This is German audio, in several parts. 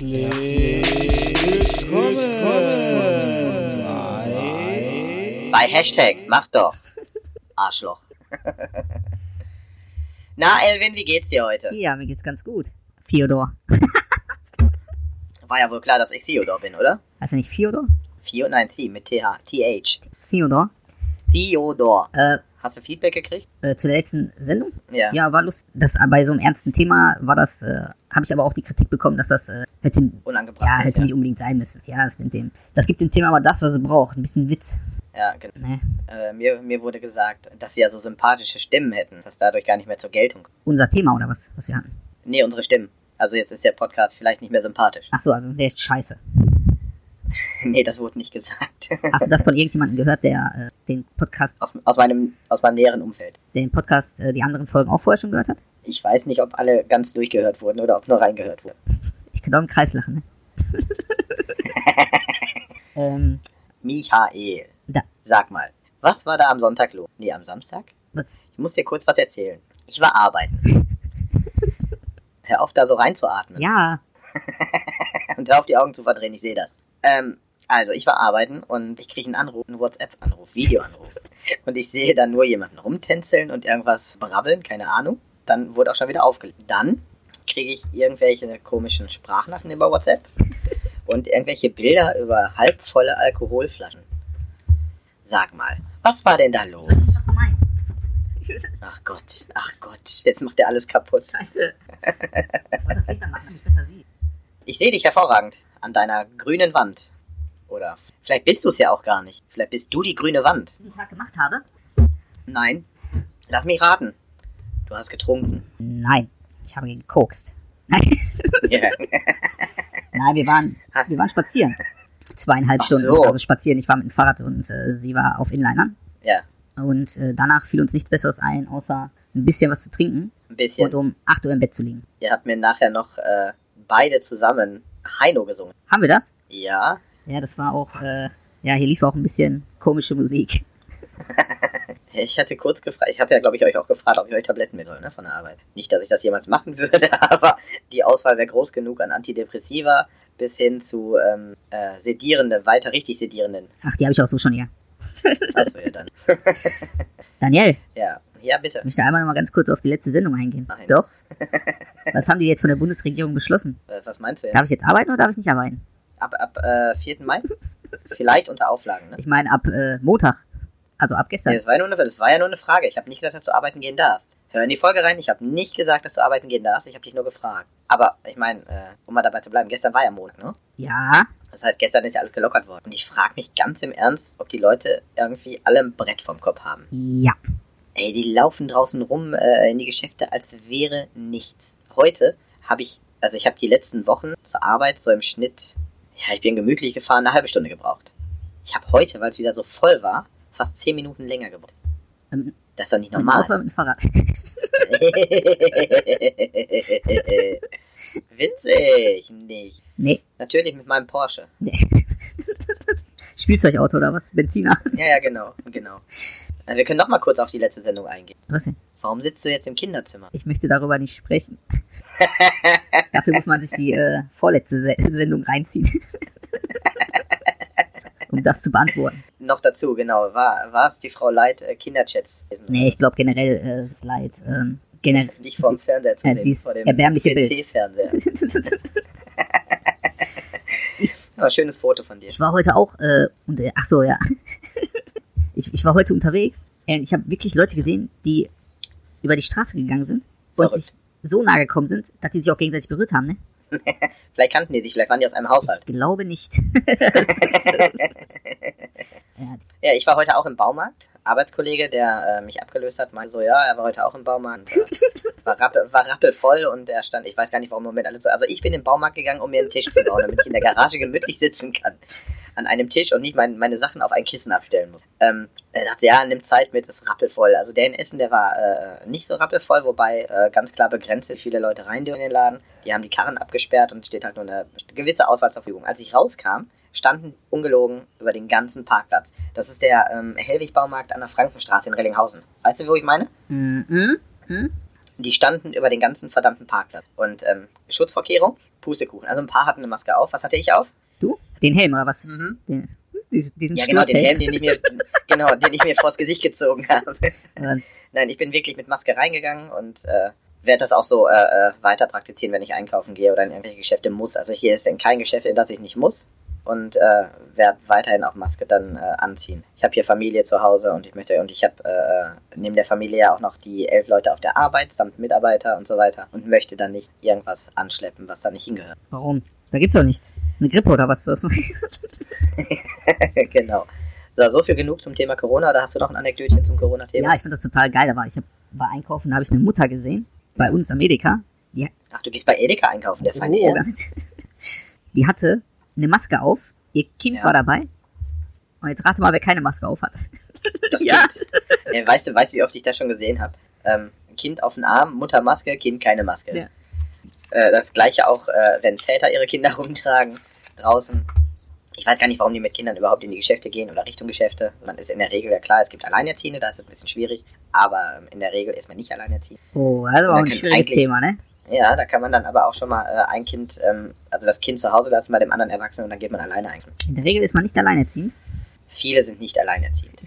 Herzlich willkommen bei, Bei Hashtag, mach doch. Arschloch. Na, Elvin, wie geht's dir heute? Ja, mir geht's ganz gut. Theodor. War ja wohl klar, dass ich Theodor bin, oder? Heißt er nicht Theodor? Theo, nein, C, mit TH, TH. Theodor. Theodor. Äh, Hast du Feedback gekriegt? äh, zu der letzten Sendung? Ja. Ja, war lustig. Das bei so einem ernsten Thema war das, äh, habe ich aber auch die Kritik bekommen, dass das äh, hätte, Unangebracht ja, ist, hätte ja. nicht unbedingt sein müssen. Ja, das nimmt dem. Das gibt dem Thema aber das, was es braucht. Ein bisschen Witz. Ja, genau. Ne? Äh, mir, mir wurde gesagt, dass sie ja so sympathische Stimmen hätten, dass dadurch gar nicht mehr zur Geltung kommt. Unser Thema oder was, was wir hatten. Nee, unsere Stimmen. Also jetzt ist der Podcast vielleicht nicht mehr sympathisch. Ach so, also der ist scheiße. nee, das wurde nicht gesagt. Hast du das von irgendjemandem gehört, der äh, den Podcast, aus, aus, meinem, aus meinem näheren Umfeld. den Podcast, äh, die anderen Folgen auch vorher schon gehört hat? Ich weiß nicht, ob alle ganz durchgehört wurden oder ob nur reingehört wurden. Ich kann doch im Kreis lachen, ne? ähm, Michael, da. sag mal, was war da am Sonntag los? Nee, am Samstag? Was? Ich muss dir kurz was erzählen. Ich war arbeiten. Hör auf, da so reinzuatmen. Ja, Und hör auf, die Augen zu verdrehen, ich sehe das. Ähm, also, ich war arbeiten und ich kriege einen Anruf, einen WhatsApp-Anruf, Videoanruf. Und ich sehe dann nur jemanden rumtänzeln und irgendwas brabbeln, keine Ahnung. Dann wurde auch schon wieder aufgelegt. Dann kriege ich irgendwelche komischen Sprachnachrichten über WhatsApp und irgendwelche Bilder über halbvolle Alkoholflaschen. Sag mal, was war denn da los? Ach Gott, ach Gott, jetzt macht er alles kaputt. Scheiße. Ich sehe dich hervorragend an deiner grünen Wand. Oder vielleicht bist du es ja auch gar nicht. Vielleicht bist du die grüne Wand. diesen Tag gemacht habe? Nein. Lass mich raten. Du hast getrunken. Nein, ich habe gekokst. Nein. Nein wir, waren, wir waren spazieren. Zweieinhalb Ach Stunden. so. Also spazieren. Ich war mit dem Fahrrad und äh, sie war auf Inlinern. ja, Und äh, danach fiel uns nichts Besseres ein, außer ein bisschen was zu trinken ein bisschen. und um 8 Uhr im Bett zu liegen. Ihr habt mir nachher noch äh, beide zusammen Heino gesungen. Haben wir das? Ja, Ja, das war auch, äh, ja, hier lief auch ein bisschen komische Musik. ich hatte kurz gefragt, ich habe ja, glaube ich, euch auch gefragt, ob ich euch Tabletten mit soll, ne, von der Arbeit. Nicht, dass ich das jemals machen würde, aber die Auswahl wäre groß genug an Antidepressiva bis hin zu ähm, äh, sedierenden, weiter richtig sedierenden. Ach, die habe ich auch so schon hier. Achso, ja dann. Daniel, Ja, ja, bitte. ich möchte einmal noch mal ganz kurz auf die letzte Sendung eingehen. Nein. Doch? Was haben die jetzt von der Bundesregierung beschlossen? Äh, Was meinst du jetzt? Darf ich jetzt arbeiten oder darf ich nicht arbeiten? Ab, ab äh, 4. Mai? Vielleicht unter Auflagen, ne? Ich meine, ab äh, Montag. Also ab gestern. Nee, das, war ja nur eine, das war ja nur eine Frage. Ich habe nicht gesagt, dass du arbeiten gehen darfst. Hör in die Folge rein. Ich habe nicht gesagt, dass du arbeiten gehen darfst. Ich habe dich nur gefragt. Aber ich meine, äh, um mal dabei zu bleiben, gestern war ja Montag, ne? Ja, Das heißt, gestern ist ja alles gelockert worden. Und ich frage mich ganz im Ernst, ob die Leute irgendwie alle ein Brett vom Kopf haben. ja. Ey, die laufen draußen rum äh, in die Geschäfte, als wäre nichts. Heute habe ich, also ich habe die letzten Wochen zur Arbeit so im Schnitt, ja, ich bin gemütlich gefahren, eine halbe Stunde gebraucht. Ich habe heute, weil es wieder so voll war, fast zehn Minuten länger gebraucht. Ähm, Das ist doch nicht Mit dem Auto normal. mit dem Fahrrad? Witzig, nicht. nee, Natürlich mit meinem Porsche. nee. Spielzeugauto oder was? Benziner? Ja, ja, genau, genau. Äh, Wir können noch mal kurz auf die letzte Sendung eingehen. Was denn? Warum sitzt du jetzt im Kinderzimmer? Ich möchte darüber nicht sprechen. Dafür muss man sich die äh, vorletzte Se Sendung reinziehen. Um das zu beantworten. Noch dazu, genau. War, war es die Frau Leid äh, Kinderchats? Nee, ich glaube generell äh, ist leid. Ähm, generell. Dich vorm Fernseher zu Äh, sehen, dies vor dem erbärmliche Bild. PC-Fernseher. Aber schönes Foto von dir. Ich war heute auch, äh, und, äh, ach so, ja. ich, ich war heute unterwegs. Äh, ich habe wirklich Leute gesehen, die über die Straße gegangen sind und Verrückt. sich so nahe gekommen sind, dass die sich auch gegenseitig berührt haben, ne? Vielleicht kannten die dich, vielleicht waren die aus einem Haushalt. Ich glaube nicht. Ja, ich war heute auch im Baumarkt. Arbeitskollege, der äh, mich abgelöst hat, meinte so, ja, er war heute auch im Baumarkt. Äh, war, rappel, war rappelvoll und er stand, ich weiß gar nicht, warum im Moment alle so. Also ich bin im Baumarkt gegangen, um mir einen Tisch zu bauen, damit ich in der Garage gemütlich sitzen kann. An einem Tisch und nicht mein, meine Sachen auf ein Kissen abstellen muss. Ähm, er dachte, ja, nimm Zeit mit, ist rappelvoll. Also der in Essen, der war äh, nicht so rappelvoll, wobei äh, ganz klar begrenzt, wie viele Leute rein dürfen in den Laden. Die haben die Karren abgesperrt und es steht halt nur eine gewisse Auswahl zur Verfügung. Als ich rauskam, standen ungelogen über den ganzen Parkplatz. Das ist der ähm, Hellwig-Baumarkt an der Frankenstraße in Rellinghausen. Weißt du, wo ich meine? Mhm. Mhm. Die standen über den ganzen verdammten Parkplatz. Und ähm, Schutzvorkehrung, Pustekuchen. Also ein paar hatten eine Maske auf. Was hatte ich auf? Du? Den Helm oder was? Mhm. Den, diesen, diesen Ja, genau, den. Helm, den ich mir, genau, den ich mir vors Gesicht gezogen habe. Äh, Nein, ich bin wirklich mit Maske reingegangen und äh, werde das auch so äh, äh, weiter praktizieren, wenn ich einkaufen gehe oder in irgendwelche Geschäfte muss. Also hier ist in kein Geschäft, in das ich nicht muss und äh, werde weiterhin auch Maske dann äh, anziehen. Ich habe hier Familie zu Hause und ich möchte und ich habe äh, neben der Familie ja auch noch die elf Leute auf der Arbeit samt Mitarbeiter und so weiter und möchte dann nicht irgendwas anschleppen, was da nicht hingehört. Warum? Da gibt's doch nichts. Eine Grippe oder was? genau. So, so viel genug zum Thema Corona. Oder hast du noch ein Anekdötchen zum Corona-Thema? ja, ich finde das total geil. Da war ich hab, war einkaufen, da habe ich eine Mutter gesehen, bei uns am Edeka. Die, Ach, du gehst bei Edeka einkaufen, der feine oh, die hatte eine Maske auf, ihr Kind Ja. war dabei. Und jetzt rate mal, wer keine Maske auf hat. Das Ja. Kind. Äh, weißt du, weißt du, wie oft ich das schon gesehen habe? Ähm, kind auf den Arm, Mutter Maske, Kind keine Maske. Ja. Äh, das gleiche auch, äh, wenn Väter ihre Kinder rumtragen draußen. Ich weiß gar nicht, warum die mit Kindern überhaupt in die Geschäfte gehen oder Richtung Geschäfte. Man ist in der Regel ja klar, es gibt Alleinerziehende, da ist es ein bisschen schwierig. Aber ähm, in der Regel ist man nicht alleinerziehend. Oh, das ist aber auch ein schwieriges Thema, ne? Ja, da kann man dann aber auch schon mal äh, ein Kind, ähm, also das Kind zu Hause lassen bei dem anderen Erwachsenen und dann geht man alleine einkaufen. In der Regel ist man nicht alleinerziehend. Viele sind nicht alleinerziehend.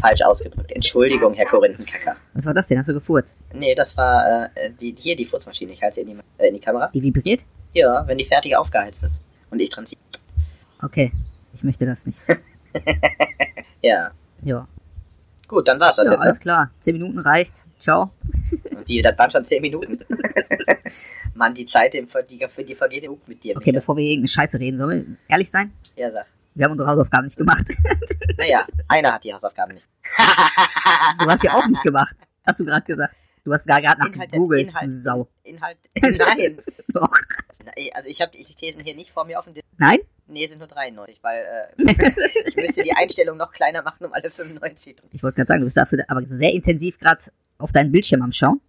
Falsch ausgedrückt. Entschuldigung, Herr Korinthenkacker. Was war das denn? Hast du gefurzt? Nee, das war äh, die, hier die Furzmaschine. Ich halte sie in die, äh, in die Kamera. Die vibriert? Ja, wenn die fertig aufgeheizt ist. Und ich dran ziehe. Okay, ich möchte das nicht. Ja. Ja, Gut, dann war's das ja jetzt. alles Ne? klar. Zehn Minuten reicht. Ciao. Wie, das waren schon 10 Minuten? Mann, die Zeit, die, die, vergeht mit dir. Okay, bevor wir irgendeine Scheiße reden, sollen wir ehrlich sein? Ja, sag. Wir haben unsere Hausaufgaben nicht gemacht. Naja, einer hat die Hausaufgaben nicht. Du hast ja auch nicht gemacht. Hast du gerade gesagt. Du hast gar gerade nach Inhalt, gegoogelt, Inhalt, du Sau. Inhalt, nein. Doch. Also ich habe die Thesen hier nicht vor mir auf dem Display. Nein? Nee, sind nur 93, weil äh, ich müsste die Einstellung noch kleiner machen, um alle 95 drin. Ich wollte gerade sagen, du bist dafür aber sehr intensiv gerade auf deinen Bildschirm am Schauen.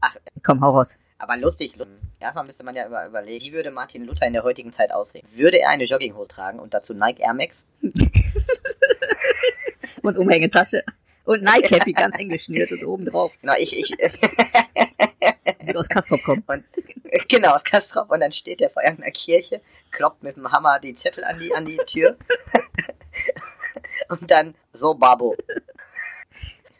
Ach. Komm, hau raus. Aber lustig, lu- erstmal müsste man ja über, überlegen, wie würde Martin Luther in der heutigen Zeit aussehen? Würde er eine Jogginghose tragen und dazu Nike Air Max? Und Umhängetasche. Und Nike-Cappy ganz eng geschnürt und oben drauf. Genau, ich, ich, Wird aus Kastrop kommen. und, genau, aus Kastrop und dann steht der vor irgendeiner Kirche, kloppt mit dem Hammer die Zettel an die, an die Tür. und dann, so Babo,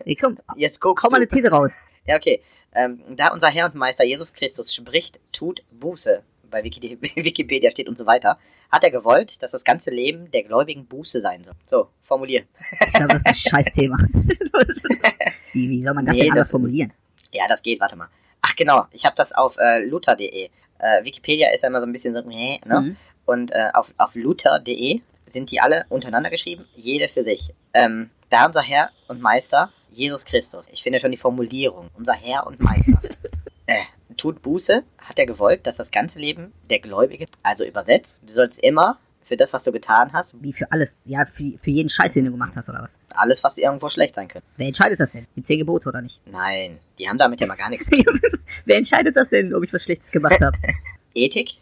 Ey, komm, jetzt guckst komm mal eine du. These raus. Ja, okay. Ähm, da unser Herr und Meister Jesus Christus spricht, tut Buße, bei Wiki- Wikipedia steht und so weiter, hat er gewollt, dass das ganze Leben der Gläubigen Buße sein soll. So, formulier. Ich glaube, das ist ein Scheißthema. wie, wie soll man das Nee, denn anders das- formulieren? Ja, das geht, warte mal. Ach genau, ich habe das auf äh, luther.de. Äh, Wikipedia ist ja immer so ein bisschen so, hä, ne? Mhm. Und äh, auf, auf luther.de sind die alle untereinander geschrieben, jede für sich. Ähm, da unser Herr und Meister, Jesus Christus. Ich finde schon die Formulierung, unser Herr und Meister. äh, tut Buße, hat er gewollt, dass das ganze Leben der Gläubige, also übersetzt, du sollst immer für das, was du getan hast, Wie für alles. Ja, für, für jeden Scheiß, den du gemacht hast, oder was? alles, was irgendwo schlecht sein könnte. Wer entscheidet das denn? Die zehn Gebote oder nicht? Nein, die haben damit ja mal gar nichts. Wer entscheidet das denn, ob ich was Schlechtes gemacht habe? Ethik?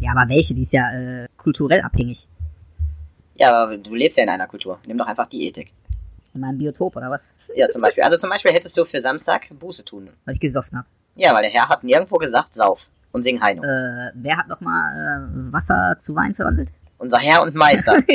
ja, aber welche? Die ist ja äh, kulturell abhängig. Ja, aber du lebst ja in einer Kultur. Nimm doch einfach die Ethik. In meinem Biotop oder was? Ja, zum Beispiel. Also zum Beispiel hättest du für Samstag Buße tun. Weil ich gesoffen habe. Ja, weil der Herr hat nirgendwo gesagt, sauf und sing Heino. Äh, wer hat nochmal äh, Wasser zu Wein verwandelt? Unser Herr und Meister.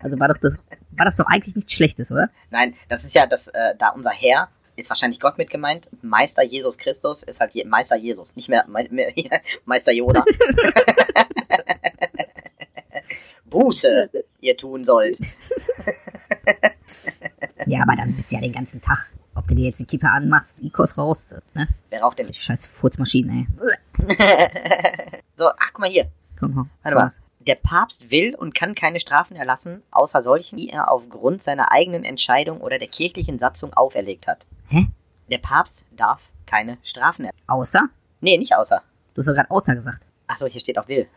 Also war doch das, war das doch eigentlich nichts Schlechtes, oder? Nein, das ist ja das, äh, da unser Herr ist wahrscheinlich Gott mit gemeint. Meister Jesus Christus ist halt Je Meister Jesus, nicht mehr, Me Me Meister Yoda. Buße, ihr tun sollt. Ja, aber dann bist du ja den ganzen Tag. Ob du dir jetzt die Kippe anmachst, Ikos raus, ne? Wer raucht denn nicht? Scheiß Furzmaschinen, ey. So, ach, guck mal hier. Komm, hau. Warte mal. Der Papst will und kann keine Strafen erlassen, außer solchen, die er aufgrund seiner eigenen Entscheidung oder der kirchlichen Satzung auferlegt hat. Hä? Der Papst darf keine Strafen erlassen. Außer? Nee, nicht außer. Du hast doch gerade außer gesagt. Achso, hier steht auch will.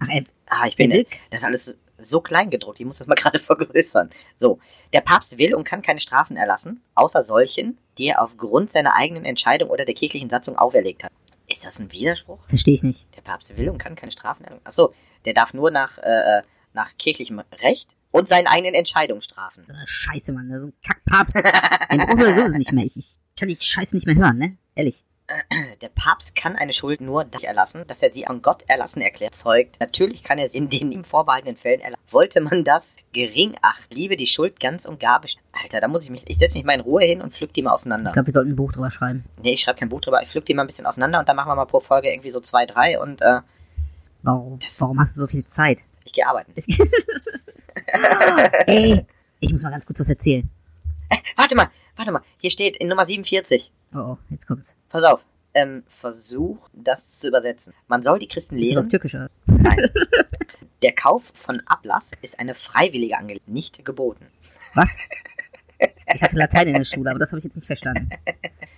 Ach, ey, Ah, ich bin. Will? Das ist alles so klein gedruckt. Ich muss das mal gerade vergrößern. So. Der Papst will und kann keine Strafen erlassen, außer solchen, die er aufgrund seiner eigenen Entscheidung oder der kirchlichen Satzung auferlegt hat. Ist das ein Widerspruch? verstehe ich nicht. Der Papst will und kann keine Strafen erlassen. Achso, der darf nur nach, äh, äh, nach kirchlichem Recht und seinen eigenen Entscheidungen strafen. So Scheiße, Mann. So ein Kackpapst. Den brauchen wir sowieso nicht mehr. Ich, ich kann die Scheiße nicht mehr hören, ne? Ehrlich. Der Papst kann eine Schuld nur dadurch erlassen, dass er sie an Gott erlassen erklärt, zeugt. Natürlich kann er sie in den ihm vorbehaltenen Fällen erlassen. Wollte man das gering achten, liebe die Schuld ganz und gar bestimmt. Alter, da muss ich mich, ich setze mich mal in Ruhe hin und pflück die mal auseinander. Ich glaube, wir sollten ein Buch drüber schreiben. Nee, ich schreibe kein Buch drüber, ich pflück die mal ein bisschen auseinander und dann machen wir mal pro Folge irgendwie so zwei, drei und äh, Warum, warum hast du so viel Zeit? ich gehe arbeiten. Ich- Ey, ich muss mal ganz kurz was erzählen. Warte mal, warte mal, hier steht in Nummer 47. Oh, oh, jetzt kommt's. Pass auf. Ähm, versuch das zu übersetzen. Man soll die Christen Ist das auf lehren, Türkisch? oder? der Kauf von Ablass ist eine freiwillige Angelegenheit, nicht geboten. Was? Ich hatte Latein in der Schule, aber das habe ich jetzt nicht verstanden.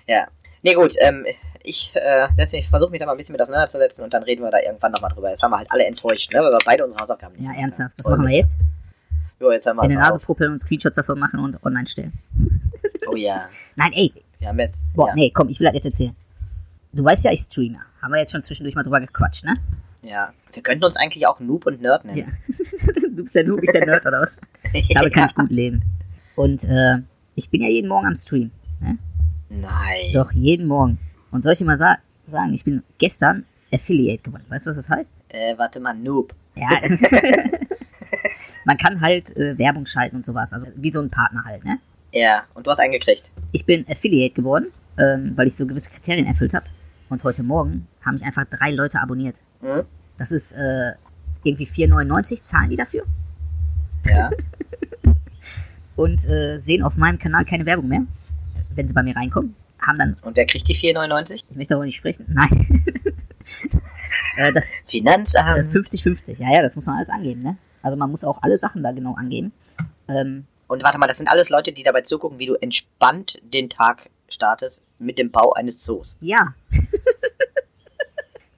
Ja. Nee, gut, ähm, ich äh, versuche mich da mal ein bisschen mit auseinanderzusetzen und dann reden wir da irgendwann nochmal drüber. Jetzt haben wir halt alle enttäuscht, ne, weil wir beide unsere Hausaufgaben nicht Ja, ernsthaft. Was machen wir jetzt? Jo, jetzt haben wir In der einfach Nase und Screenshots davon machen und online stellen. Oh ja, Nein, ey. Wir haben jetzt. Boah, ja. nee, komm, ich will das jetzt erzählen. Du weißt ja, ich streame. Haben wir jetzt schon zwischendurch mal drüber gequatscht, ne? ja. Wir könnten uns eigentlich auch Noob und Nerd nennen. Ja. du bist der Noob, ich der Nerd, oder was? Damit kann ich gut leben. Und äh, ich bin ja jeden Morgen am Stream. Ne? Nein. Doch, jeden Morgen. Und soll ich dir mal sa sagen, ich bin gestern Affiliate geworden. Weißt du, was das heißt? Äh, warte mal, Noob. Ja. Man kann halt äh, Werbung schalten und sowas. Also wie so ein Partner halt, ne? Ja, und du hast eingekriegt. Ich bin Affiliate geworden, ähm, weil ich so gewisse Kriterien erfüllt habe. Und heute Morgen haben mich einfach drei Leute abonniert. Hm? Das ist äh, irgendwie 4,99 zahlen die dafür Ja. und äh, sehen auf meinem Kanal keine Werbung mehr, wenn sie bei mir reinkommen. Haben dann, und wer kriegt die 4,99? ich möchte darüber nicht sprechen, nein. äh, das äh, Finanzamt. 50-50, ja, ja, das muss man alles angeben, ne? Also man muss auch alle Sachen da genau angeben. Ähm, Und warte mal, das sind alles Leute, die dabei zugucken, wie du entspannt den Tag startest mit dem Bau eines Zoos. ja.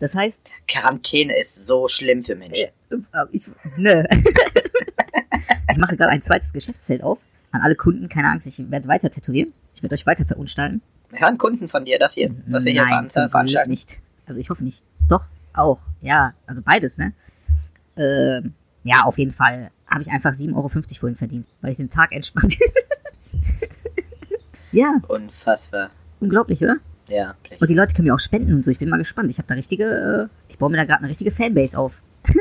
das heißt, Quarantäne ist so schlimm für Menschen. äh, ich, ne. ich mache gerade ein zweites Geschäftsfeld auf. An alle Kunden, keine Angst, ich werde weiter tätowieren. Ich werde euch weiter verunstalten. Hören Kunden von dir das hier, was wir hier Nein, veran- veranstalten? nicht. Also ich hoffe nicht. Doch, auch. Ja, also beides, ne? Ähm, ja, auf jeden Fall habe ich einfach 7,50 Euro vorhin verdient, weil ich den Tag entspannt. ja, Unfassbar. unglaublich, oder? Ja, Und die Leute können mir auch spenden und so. Ich bin mal gespannt. Ich habe da richtige, äh, ich baue mir da gerade eine richtige Fanbase auf.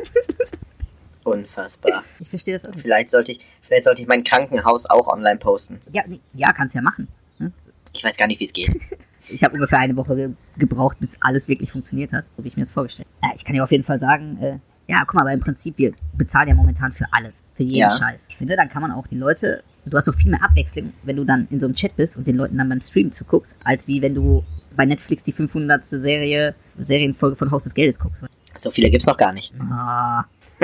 unfassbar. Ich verstehe das auch nicht. Vielleicht sollte ich, vielleicht sollte ich mein Krankenhaus auch online posten. Ja, nee, ja, kannst ja machen. Ne? Ich weiß gar nicht, wie es geht. Ich habe ungefähr eine Woche ge gebraucht, bis alles wirklich funktioniert hat, so wie ich mir das vorgestellt habe. Ja, ich kann dir auf jeden Fall sagen, äh, ja, guck mal, aber im Prinzip, wir bezahlen ja momentan für alles, für jeden Ja. Scheiß. Ich finde, dann kann man auch die Leute, du hast auch viel mehr Abwechslung, wenn du dann in so einem Chat bist und den Leuten dann beim Stream zuguckst, als wie wenn du bei Netflix die 500. Serie, Serienfolge von Haus des Geldes guckst. So viele gibt's noch gar nicht. Ah,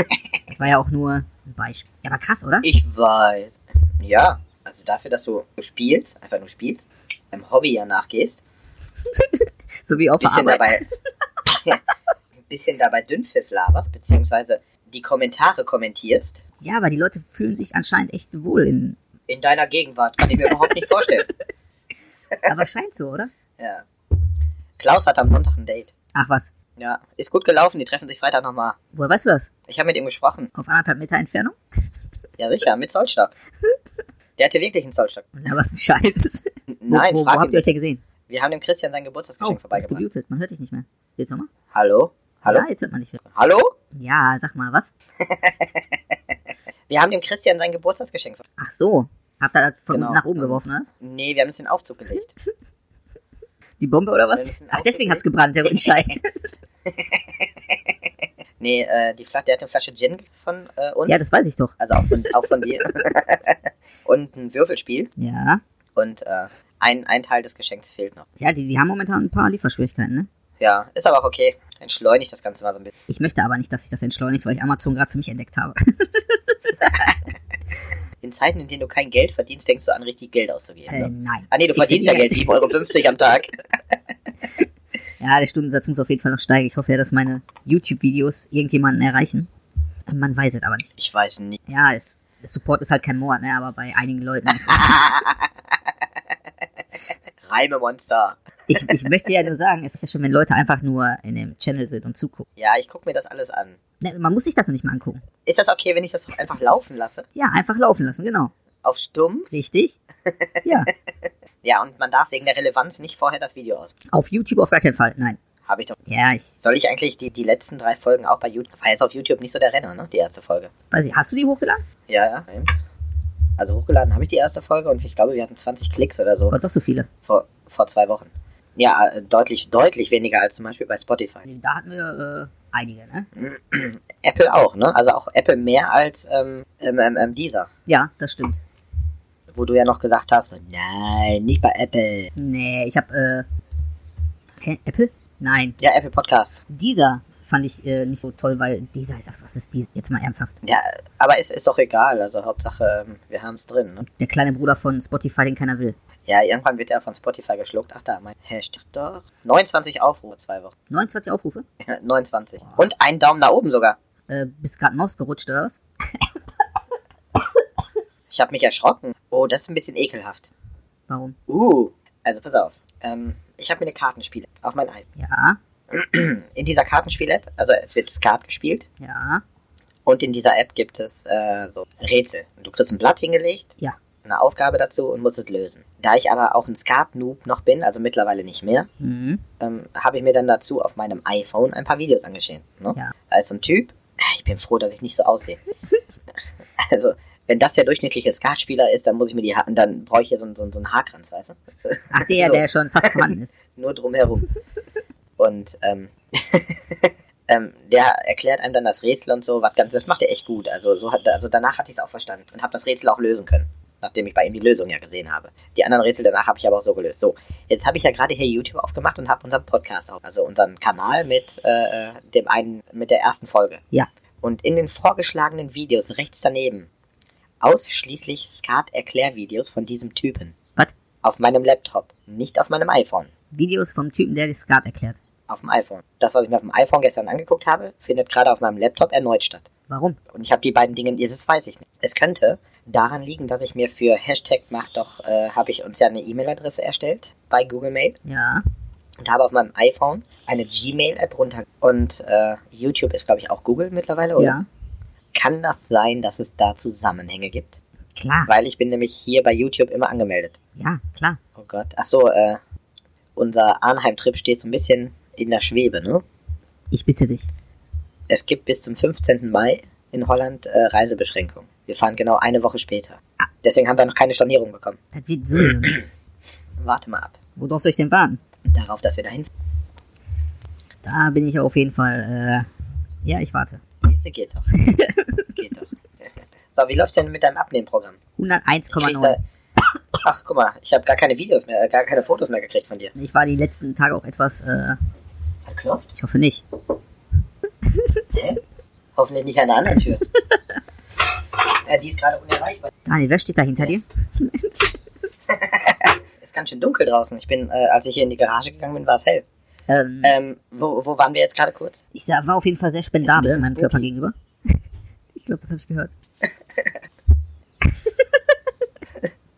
das war ja auch nur ein Beispiel. Ja, aber krass, oder? Ich weiß. Ja, also dafür, dass du spielst, einfach nur spielst, deinem Hobby ja nachgehst, So wie auf der bisschen Arbeit. dabei, bisschen dabei Dünnpfiff laberst, beziehungsweise die Kommentare kommentierst. Ja, aber die Leute fühlen sich anscheinend echt wohl in, In deiner Gegenwart kann ich mir überhaupt nicht vorstellen. aber scheint so, oder? Ja. Klaus hat am Sonntag ein Date. Ach was, Ja, ist gut gelaufen, die treffen sich Freitag nochmal. woher weißt du das? Ich habe mit ihm gesprochen. Auf anderthalb Meter Entfernung? Ja, sicher, mit Zollstock. Der hatte wirklich einen Zollstock. Ja, was ein Scheiß. Wo, Nein, wo, wo frag habt ihr euch denn gesehen? Wir haben dem Christian sein Geburtstagsgeschenk Oh, vorbeigebracht. Man hört dich nicht mehr. Jetzt nochmal? Hallo? Hallo? Ja, jetzt hört man dich wieder. Hallo? Ja, sag mal, was? Wir haben dem Christian sein Geburtstagsgeschenk. Ach so. Habt ihr das von Genau. nach oben geworfen, oder? Nee, wir haben es in den Aufzug gelegt. Die Bombe oder was? Ach, deswegen aufgelegt. hat's gebrannt, der Entscheid. Nee, äh, die Flasche, der hat eine Flasche Gin von äh, uns. ja, das weiß ich doch. also auch von, auch von dir. Und ein Würfelspiel. Ja. Und äh, ein, ein Teil des Geschenks fehlt noch. Ja, die, die haben momentan ein paar Lieferschwierigkeiten, ne? Ja, ist aber auch okay. Entschleunigt das Ganze mal so ein bisschen. Ich möchte aber nicht, dass sich das entschleunigt, weil ich Amazon gerade für mich entdeckt habe. In Zeiten, in denen du kein Geld verdienst, fängst du an, richtig Geld auszugeben. äh, ne? nein. Ah nee, du Ich verdienst ja Geld, 7,50 Euro am Tag. Ja, der Stundensatz muss auf jeden Fall noch steigen. Ich hoffe ja, dass meine YouTube-Videos irgendjemanden erreichen. Man weiß es aber nicht. Ich weiß nicht. Ja, es, Support ist halt kein Mord, ne? Aber bei einigen Leuten ist Reimemonster. ich, ich möchte ja nur sagen, es ist ja schon, wenn Leute einfach nur in dem Channel sind und zugucken. Ja, ich gucke mir das alles an. Ne, man muss sich das noch nicht mal angucken. Ist das okay, wenn ich das einfach laufen lasse? Ja, einfach laufen lassen, genau. auf stumm. Richtig? Ja. Ja, und man darf wegen der Relevanz nicht vorher das Video aus. Auf YouTube auf gar keinen Fall. Nein. Habe ich doch. Ja, ich Soll ich eigentlich die, die letzten drei Folgen auch bei YouTube? War jetzt auf YouTube nicht so der Renner, ne? Die erste Folge. weiß nicht, hast du die hochgeladen? Ja, ja. eben. Also hochgeladen habe ich die erste Folge und ich glaube, wir hatten 20 Klicks oder so War doch so viele. vor, vor zwei Wochen. Ja, äh, deutlich, deutlich weniger als zum Beispiel bei Spotify. Da hatten wir äh, einige, ne? Apple auch, ne? Also auch Apple mehr als ähm, ähm, ähm, ähm, dieser. Ja, das stimmt. Wo du ja noch gesagt hast, nein, nicht bei Apple. Nee, ich hab, äh. Hä? Apple? Nein. Ja, Apple Podcast. Dieser fand ich äh, nicht so toll, weil dieser ist, was ist dieser? Jetzt mal ernsthaft. Ja, aber ist, ist doch egal. Also Hauptsache, ähm, wir haben es drin, ne? Der kleine Bruder von Spotify, den keiner will. Ja, irgendwann wird er von Spotify geschluckt. Ach da, mein Hashtag doch. 29 Aufrufe, zwei Wochen. 29 Aufrufe? 29. Und einen Daumen nach oben sogar. Äh, bist grad Maus gerutscht oder was? Ich habe mich erschrocken. Oh, das ist ein bisschen ekelhaft. Warum? Uh. Also pass auf. Ähm, ich habe mir eine Kartenspiel auf mein iPhone. Ja, In dieser Kartenspiel-App, also es wird Skat gespielt. ja, Und in dieser App gibt es äh, so Rätsel. Und du kriegst ein Blatt hingelegt, ja. eine Aufgabe dazu und musst es lösen. Da ich aber auch ein Skat-Noob noch bin, also mittlerweile nicht mehr, Mhm. ähm, habe ich mir dann dazu auf meinem iPhone ein paar Videos angeschaut. Ne? Ja. Da ist so ein Typ, ah, ich bin froh, dass ich nicht so aussehe. also, wenn das der durchschnittliche Skatspieler ist, dann muss ich mir die ha dann brauche ich hier so, einen- so, so einen Haarkranz, weißt du? Ach, der, So. der schon fast vorhanden ist. Nur drumherum. Und ähm, ähm, der erklärt einem dann das Rätsel und so, was ganz, das macht er echt gut. Also, so hat, also danach hatte ich es auch verstanden und habe das Rätsel auch lösen können, nachdem ich bei ihm die Lösung ja gesehen habe. Die anderen Rätsel danach habe ich aber auch so gelöst. So, jetzt habe ich ja gerade hier YouTube aufgemacht und habe unseren Podcast auf, also unseren Kanal mit äh, dem einen, mit der ersten Folge. Ja. Und in den vorgeschlagenen Videos rechts daneben ausschließlich Skat-Erklärvideos von diesem Typen. Was? Auf meinem Laptop, nicht auf meinem iPhone Videos vom Typen, der die Skat erklärt. auf dem iPhone. Das, was ich mir auf dem iPhone gestern angeguckt habe, findet gerade auf meinem Laptop erneut statt. Warum? Und ich habe die beiden Dinge, das weiß ich nicht. Es könnte daran liegen, dass ich mir für Hashtag mach doch, äh, habe ich uns ja eine E-Mail-Adresse erstellt bei Google Mail Ja. und habe auf meinem iPhone eine Gmail-App runter. Und äh, YouTube ist, glaube ich, auch Google mittlerweile, oder? Ja. Kann das sein, dass es da Zusammenhänge gibt? Klar. Weil ich bin nämlich hier bei YouTube immer angemeldet. Ja, klar. Oh Gott. Ach so, äh, unser Arnheim-Trip steht so ein bisschen in der Schwebe, ne? Ich bitte dich. Es gibt bis zum 15. Mai in Holland äh, Reisebeschränkungen. Wir fahren genau eine Woche später. Deswegen haben wir noch keine Stornierung bekommen. Das wird sowieso nichts. Warte mal ab. Worauf soll ich denn warten? Darauf, dass wir dahin Da bin ich auf jeden Fall, äh, ja, ich warte. Siehste, geht doch. geht doch. So, wie läuft's denn mit deinem Abnehmprogramm? Kriegst 101,9. du- Ach, guck mal, ich habe gar keine Videos mehr, äh, gar keine Fotos mehr gekriegt von dir. Ich war die letzten Tage auch etwas, äh, Verklopft? ich hoffe nicht. Hä? Hoffentlich nicht an der anderen Tür. äh, die ist gerade unerreichbar. Daniel, wer steht da hinter dir? Ist ganz schön dunkel draußen. Ich bin, äh, als ich hier in die Garage gegangen bin, war es hell. Ähm, Ähm, wo, wo waren wir jetzt gerade kurz? ich war auf jeden Fall sehr spendabel meinem. Körper gegenüber. Ich glaube, das habe ich gehört.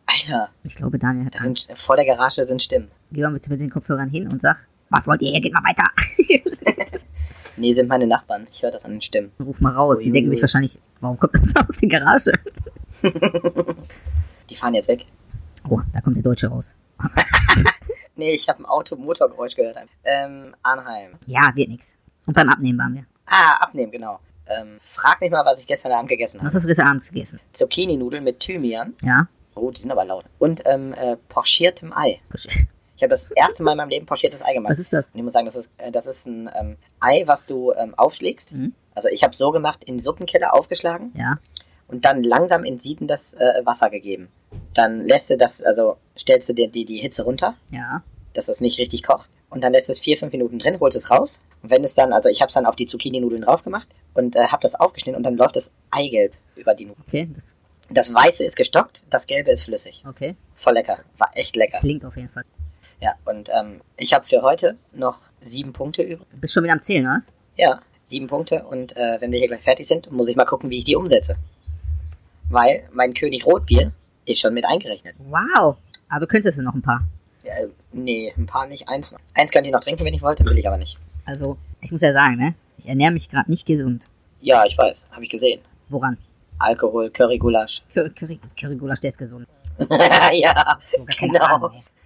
Alter, Ich glaube, Daniel hat da Angst. sind, vor der Garage sind Stimmen. Geh mal bitte mit den Kopfhörern hin und sag, was wollt ihr hier? Geht mal weiter. Nee, sind meine Nachbarn. Ich höre das an den Stimmen. Ruf mal raus. Die Ui, denken ui, sich ui. wahrscheinlich, warum kommt das aus der Garage? Die fahren jetzt weg. Oh, da kommt der Deutsche raus. Nee, ich habe ein Auto-Motorgeräusch gehört. Ähm, Arnheim. Ja, wird nix. Und beim Abnehmen waren wir. Ah, abnehmen, genau. Ähm, frag mich mal, was ich gestern Abend gegessen Was habe. hast du gestern Abend gegessen? Zucchini-Nudeln mit Thymian. Ja? Oh, die sind aber laut. Und ähm, äh, pochiertem Ei. Ich habe das erste Mal in meinem Leben pochiertes Ei gemacht. Was ist das? Und ich muss sagen, das ist, äh, das ist ein ähm, Ei, was du ähm, aufschlägst. Mhm. Also ich habe so gemacht, in Suppenkeller aufgeschlagen Ja. Und dann langsam in siedendes äh, Wasser gegeben. Dann lässt du das, also stellst du dir die, die Hitze runter, Ja. dass es nicht richtig kocht. Und dann lässt es vier, fünf Minuten drin, holst es raus. Und wenn es dann, also ich habe es dann auf die Zucchini-Nudeln drauf gemacht und äh, habe das aufgeschnitten und dann läuft das Eigelb über die Nudeln. Okay, das, Das Weiße ist gestockt, das Gelbe ist flüssig. okay. Voll lecker. War echt lecker. Klingt auf jeden Fall. Ja, und ähm, ich habe für heute noch sieben Punkte übrig. Du bist schon wieder am Zählen, was? Ja, sieben Punkte. Und äh, wenn wir hier gleich fertig sind, muss ich mal gucken, wie ich die umsetze. Weil mein König Rotbier ist schon mit eingerechnet. Wow. Also könntest du noch ein paar. Ja, nee, ein paar nicht, eins noch. Eins könnte ich noch trinken, wenn ich wollte, will ich aber nicht. Also, ich muss ja sagen, ne? Ich ernähre mich gerade nicht gesund. Ja, ich weiß, habe ich gesehen. Woran? Alkohol, Currygulasch. Curry, Curry, Currygulasch, der ist gesund. ja, Genau. Ahnung,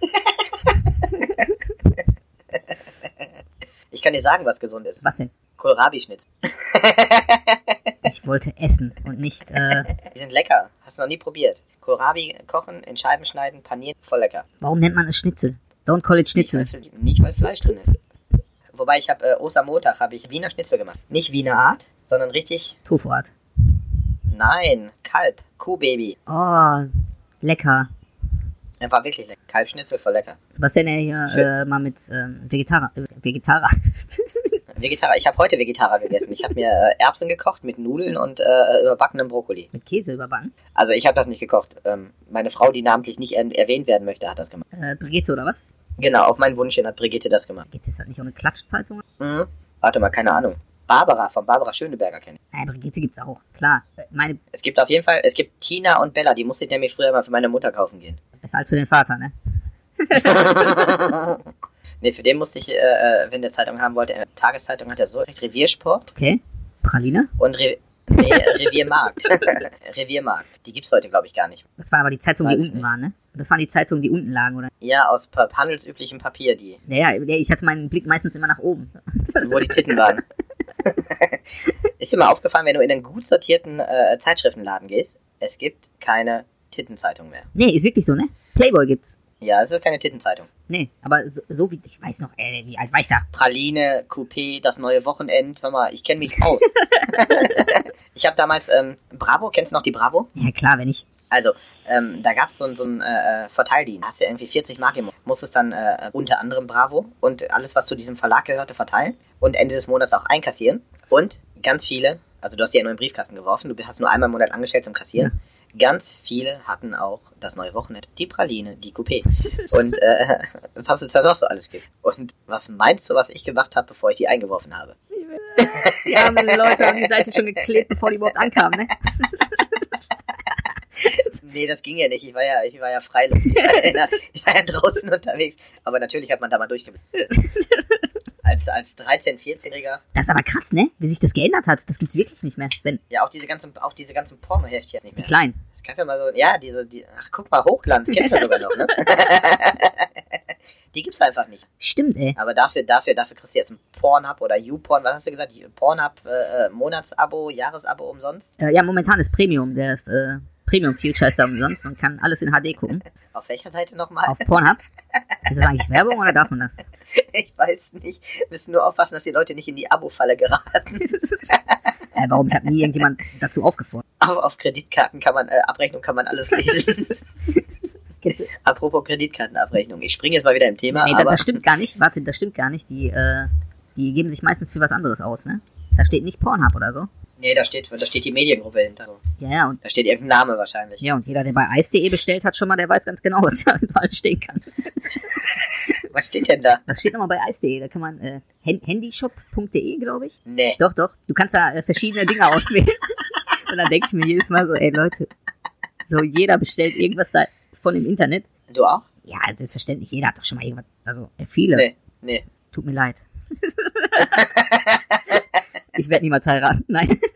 ich kann dir sagen, was gesund ist. Was denn? Kohlrabi-Schnitz. Ich wollte essen und nicht, äh, Die sind lecker. Hast du noch nie probiert. Kohlrabi kochen, in Scheiben schneiden, panieren, voll lecker. warum nennt man es Schnitzel? Don't call it Schnitzel. Nicht, weil, nicht, weil Fleisch drin ist. Wobei ich habe äh, Ostermontag habe ich Wiener Schnitzel gemacht. Nicht Wiener Art, sondern richtig, Tofuart. nein, Kalb, Kuhbaby. Oh, lecker. Er war wirklich lecker. Kalbschnitzel voll lecker. Was denn hier Schön. äh, mal mit ähm, Vegetarier, äh, Vegetarier. Vegetarier. Ich habe heute Vegetarier gegessen. Ich habe mir äh, Erbsen gekocht mit Nudeln und äh, überbackenem Brokkoli. mit Käse überbacken? Also ich habe das nicht gekocht. Ähm, meine Frau, die namentlich nicht er erwähnt werden möchte, hat das gemacht. Äh, Brigitte oder was? Genau, auf meinen Wunsch hin hat Brigitte das gemacht. Jetzt ist das nicht so eine Klatschzeitung? Mhm. Warte mal, keine Ahnung. Barbara von Barbara Schöneberger kenne ich. Nein, Brigitte gibt's auch. Klar. Äh, Meine, Es gibt auf jeden Fall, es gibt Tina und Bella, die musste ich nämlich früher mal für meine Mutter kaufen gehen. besser als für den Vater, ne? Nee, für den musste ich, äh, äh, wenn der Zeitung haben wollte, äh, Tageszeitung hat er so recht, Reviersport Okay. Praline? und Re nee, Reviermarkt. Reviermarkt. Die gibt's heute, glaube ich, gar nicht. Das waren aber die Zeitungen, die Weiß ich unten nicht. waren, ne? Das waren die Zeitungen, die unten lagen, oder? Ja, aus pa handelsüblichem Papier, die, Naja, ja, ich hatte meinen Blick meistens immer nach oben. wo die Titten waren. Ist dir mal aufgefallen, wenn du in einen gut sortierten äh, Zeitschriftenladen gehst, es gibt keine Tittenzeitung mehr. Nee, ist wirklich so, ne? Playboy gibt's. Ja, es ist keine Tittenzeitung. Nee, aber so, so wie, ich weiß noch, ey, wie alt war ich da? Praline, Coupé, das neue Wochenend. Hör mal, ich kenne mich aus. ich habe damals ähm, Bravo, kennst du noch die Bravo? Ja, klar, wenn ich. Also, ähm, da gab's so, ein- so einen äh, äh, Verteildienst. Hast du irgendwie 40 Mark im. Musstest dann äh, unter anderem Bravo und alles, was zu diesem Verlag gehörte, verteilen und Ende des Monats auch einkassieren. Und ganz viele, also du hast ja nur in den Briefkasten geworfen, du hast nur einmal im Monat angestellt zum Kassieren. Ganz viele hatten auch das neue Wochenende, die Praline, die Coupé und äh, was es da noch so alles gibt. Und was meinst du, was ich gemacht habe, bevor ich die eingeworfen habe? Die armen Leute haben die Seite schon geklebt, bevor die überhaupt ankamen, ne? Nee, das ging ja nicht. Ich war ja, ich war ja freiluftlich. ich war ja draußen unterwegs. Aber natürlich hat man da mal durchgeblickt. Als, als 13-, 14-Jähriger, Das ist aber krass, ne? Wie sich das geändert hat. Das gibt's wirklich nicht mehr. Wenn, ja, auch diese ganzen, auch diese ganzen Pornoheftchen jetzt nicht die mehr. Kleinen. Es gab ja mal so, ja, diese, die, ach, guck mal, Hochglanz, kennt ihr sogar noch, ne? die gibt's einfach nicht. Stimmt, ey. Aber dafür, dafür, dafür kriegst du jetzt ein Pornhub oder YouPorn, was hast du gesagt? Pornhub, äh, äh, Monatsabo, Jahresabo umsonst? Äh, ja, momentan ist Premium. Der ist, äh, Premium Future ist da umsonst. Man kann alles in HD gucken. Auf welcher Seite nochmal? Auf Pornhub. Ist das eigentlich Werbung oder darf man das? Ich weiß nicht. Wir müssen nur aufpassen, dass die Leute nicht in die Abo-Falle geraten. Äh, warum? Ich habe nie irgendjemand dazu aufgefordert. Auf, auf Kreditkarten kann man, äh, Abrechnung kann man alles lesen. Apropos Kreditkartenabrechnung. Ich springe jetzt mal wieder im Thema, Nee, aber das stimmt gar nicht. Warte, das stimmt gar nicht. Die, äh, die geben sich meistens für was anderes aus, ne? Da steht nicht Pornhub oder so. Nee, da steht, da steht die Mediengruppe hinter. Ja, ja, und, Da steht irgendein Name wahrscheinlich. ja, und jeder, der bei ice.de bestellt hat, schon mal, der weiß ganz genau, was da alles stehen kann. Was steht denn da? Das steht nochmal bei ice.de. Da kann man, äh, Hand- handyshop.de, glaube ich. Nee. Doch, doch. Du kannst da äh, verschiedene Dinge auswählen. Und dann denke ich mir jedes Mal so, ey Leute, so jeder bestellt irgendwas da von dem Internet. Du auch? Ja, selbstverständlich, jeder hat doch schon mal irgendwas. Also, äh, viele. Nee. Nee. Tut mir leid. Ich werde niemals heiraten. Nein.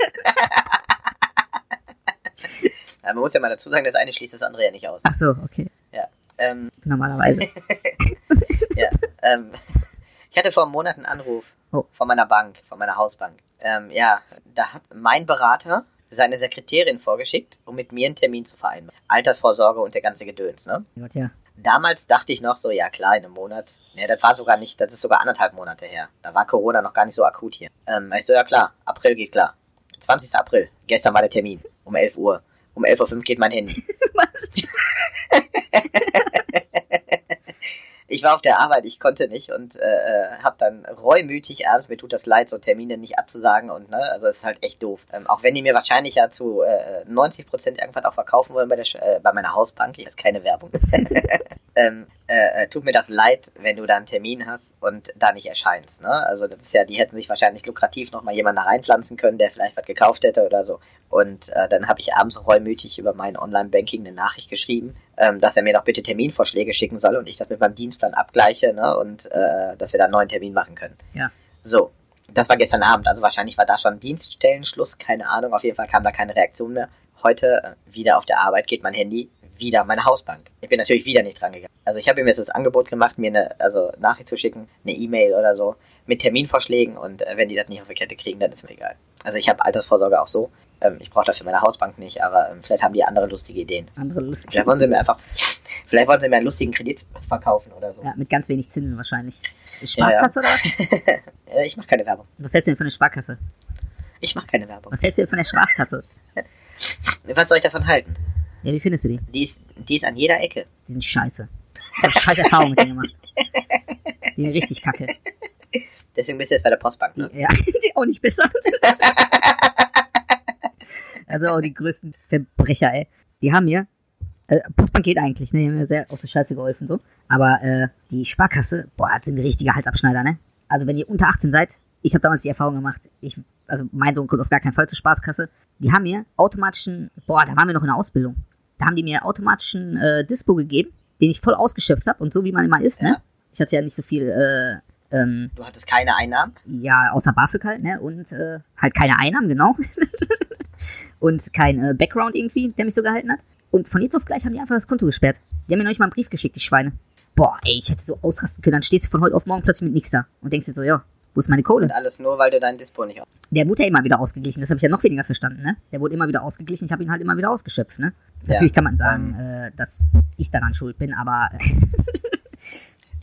Ja, man muss ja mal dazu sagen, das eine schließt das andere ja nicht aus. Ach so, okay. Ja. Ähm, Normalerweise. ja. Ähm, ich hatte vor einem Monat einen Anruf Oh. von meiner Bank, von meiner Hausbank. Ähm, ja, da hat mein Berater seine Sekretärin vorgeschickt, um mit mir einen Termin zu vereinbaren. Altersvorsorge und der ganze Gedöns, ne? Gott, ja. Damals dachte ich noch so, ja klar, in einem Monat. Ne, das war sogar nicht, das ist sogar anderthalb Monate her. Da war Corona noch gar nicht so akut hier. Ähm, ich so, ja klar, April geht klar. 20. April, gestern war der Termin, um 11 Uhr. Um 11.05 Uhr geht mein Handy. ich war auf der Arbeit, ich konnte nicht und äh, habe dann reumütig ernst, mir tut das leid, so Termine nicht abzusagen und ne, also es ist halt echt doof. Ähm, auch wenn die mir wahrscheinlich ja zu äh, 90% irgendwas auch verkaufen wollen bei, der, äh, bei meiner Hausbank, das ist keine Werbung. ähm, äh, äh, tut mir das leid, wenn du da einen Termin hast und da nicht erscheinst. Ne? Also das ist ja, die hätten sich wahrscheinlich lukrativ nochmal jemanden da reinpflanzen können, der vielleicht was gekauft hätte oder so. Und äh, dann habe ich abends reumütig über mein Online-Banking eine Nachricht geschrieben, ähm, dass er mir doch bitte Terminvorschläge schicken soll und ich das mit meinem Dienstplan abgleiche ne? und äh, dass wir da einen neuen Termin machen können. Ja. So, das war gestern Abend, also wahrscheinlich war da schon Dienststellenschluss, keine Ahnung, auf jeden Fall kam da keine Reaktion mehr. heute äh, wieder auf der Arbeit geht mein Handy wieder meine Hausbank. Ich bin natürlich wieder nicht dran gegangen. Also ich habe ihm jetzt das Angebot gemacht, mir eine also Nachricht zu schicken, eine E-Mail oder so mit Terminvorschlägen und äh, wenn die das nicht auf die Kette kriegen, dann ist mir egal. Also ich habe Altersvorsorge auch so. Ähm, ich brauche dafür meine Hausbank nicht, aber ähm, vielleicht haben die andere lustige Ideen. Andere lustige. Vielleicht wollen sie mir einfach, vielleicht wollen sie mir einen lustigen Kredit verkaufen oder so. Ja, mit ganz wenig Zinsen wahrscheinlich. Spaßkasse oder was? Äh, ich mache keine Werbung. Was hältst du denn von der Sparkasse? Ich mache keine Werbung. Was hältst du denn von der Spaßkasse? Was soll ich davon halten? Ja, wie findest du die? Die ist, die ist an jeder Ecke. Die sind scheiße. Ich habe scheiß Erfahrungen mit denen gemacht. Die sind richtig kacke. Deswegen bist du jetzt bei der Postbank, ne? Ja, die auch nicht besser. also auch die größten Verbrecher, ey. Die haben mir, äh, Postbank geht eigentlich, ne, die haben mir sehr aus der Scheiße geholfen, so. Aber äh, die Sparkasse, boah, das sind richtige Halsabschneider, ne? Also wenn ihr unter 18 seid, ich habe damals die Erfahrung gemacht, ich, also mein Sohn kommt auf gar keinen Fall zur Spaßkasse. Die haben mir automatischen, boah, da waren wir noch in der Ausbildung. Da haben die mir automatischen äh, Dispo gegeben, den ich voll ausgeschöpft habe und so wie man immer ist, Ja. ne? Ich hatte ja nicht so viel, äh, ähm, Du hattest keine Einnahmen. ja, außer BAföG halt, ne? Und äh, halt keine Einnahmen, genau. und kein äh, Background irgendwie, der mich so gehalten hat. Und von jetzt auf gleich haben die einfach das Konto gesperrt. Die haben mir noch nicht mal einen Brief geschickt, die Schweine. Boah, ey, ich hätte so ausrasten können. Dann stehst du von heute auf morgen plötzlich mit nix da und denkst dir so, ja, wo ist meine Und Kohle? alles nur, weil du dein Dispo nicht hast. Der wurde ja immer wieder ausgeglichen. Das habe ich ja noch weniger verstanden, ne? Der wurde immer wieder ausgeglichen. Ich habe ihn halt immer wieder ausgeschöpft, ne? Ja, Natürlich kann man sagen, äh, dass ich daran schuld bin, aber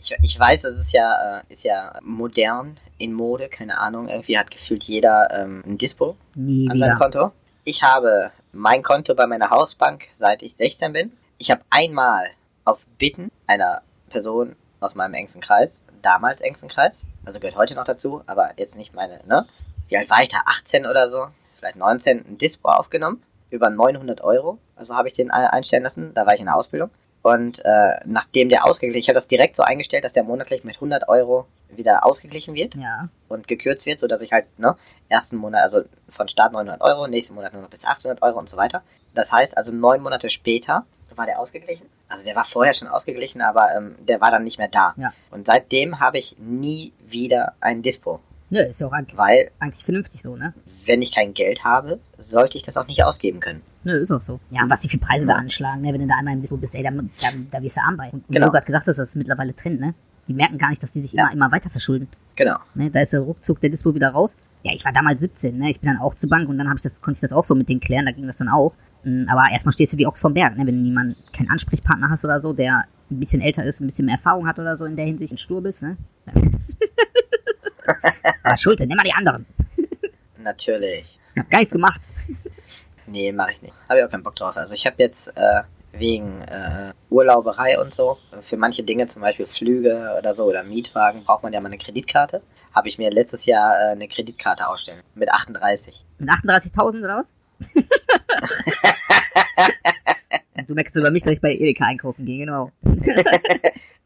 Ich, ich weiß, es ist ja, äh, ist ja modern, in Mode, keine Ahnung. Irgendwie hat gefühlt jeder ähm, ein Dispo nie an seinem. Konto. Ich habe mein Konto bei meiner Hausbank, seit ich 16 bin. Ich habe einmal auf Bitten einer Person aus meinem engsten Kreis, damals engsten Kreis, also gehört heute noch dazu, aber jetzt nicht meine, ne? Wie alt war ich da? 18 oder so? Vielleicht 19, ein Dispo aufgenommen, über 900 Euro. Also habe ich den ein- einstellen lassen, da war ich in der Ausbildung. Und äh, nachdem der ausgeglichen, ich habe das direkt so eingestellt, dass der monatlich mit 100 Euro wieder ausgeglichen wird Ja, und gekürzt wird, sodass ich halt, ne, ersten Monat, also von Start 900 Euro, nächsten Monat nur noch bis 800 Euro und so weiter. Das heißt also neun Monate später war der ausgeglichen. Also der war vorher schon ausgeglichen, aber ähm, der war dann nicht mehr da. Ja. Und seitdem habe ich nie wieder ein Dispo, ja, ist ja auch eigentlich, weil eigentlich vernünftig so, ne? wenn ich kein Geld habe, sollte ich das auch nicht ausgeben können. Nö, ist auch so. Ja, und was die für Preise da anschlagen, ne? Wenn du da einmal im Dispo bist, ey, da, da, da wirst du arm bei. Und wie Genau. du gerade gesagt hast, das ist mittlerweile Trend, ne? Die merken gar nicht, dass die sich Ja. immer, immer weiter verschulden. Genau. Ne? Da ist der ruckzuck der Dispo wieder raus. Ja, ich war damals 17, ne? Ich bin dann auch zur Bank und dann ich das, konnte ich das auch so mit denen klären, da ging das dann auch. Mm, Aber erstmal stehst du wie Ochs vom Berg, ne? Wenn du niemanden, keinen Ansprechpartner hast oder so, der ein bisschen älter ist, ein bisschen mehr Erfahrung hat oder so in der Hinsicht und stur bist, ne? Aber Schulte, nimm mal die anderen. Natürlich. Ich hab gar nichts gemacht. Nee, mache ich nicht. Habe ich auch keinen Bock drauf. Also ich habe jetzt äh, wegen äh, Urlauberei und so, für manche Dinge, zum Beispiel Flüge oder so oder Mietwagen, braucht man ja mal eine Kreditkarte. Habe ich mir letztes Jahr äh, eine Kreditkarte ausstellen. Mit 38. Mit 38.000 oder was? Du merkst über mich, dass ich bei Edeka einkaufen gehe, genau.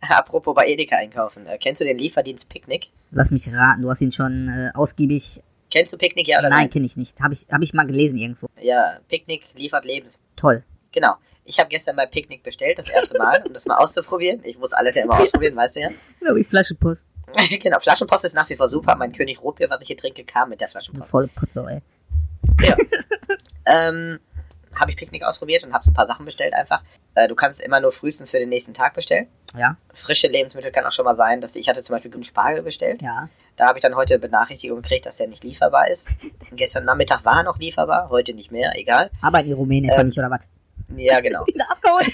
Apropos bei Edeka einkaufen. Äh, kennst du den Lieferdienst Picknick? Lass mich raten, du hast ihn schon äh, ausgiebig. Kennst du Picknick, ja oder Nein, nein? kenne ich nicht. Habe ich, hab ich mal gelesen irgendwo. Ja, Picknick liefert Lebens. Toll. Genau. Ich habe gestern bei Picknick bestellt, das erste Mal, um das mal auszuprobieren. Ich muss alles ja immer ausprobieren, weißt du ja. Ja, wie Flaschenpost. genau, Flaschenpost ist nach wie vor super. Mein König Rotbier, was ich hier trinke, kam mit der Flaschenpost. volle Putze, ey. Ja. ähm, habe ich Picknick ausprobiert und habe so ein paar Sachen bestellt einfach. Äh, du kannst immer nur frühestens für den nächsten Tag bestellen. Ja, Frische Lebensmittel kann auch schon mal sein, dass ich hatte zum Beispiel grünen Spargel bestellt. ja. Da habe ich dann heute Benachrichtigung gekriegt, dass der nicht lieferbar ist. Gestern Nachmittag war er noch lieferbar, heute nicht mehr, egal. Die Rumänen etwa Ähm. nicht, oder was? Ja, genau. Abgehauen.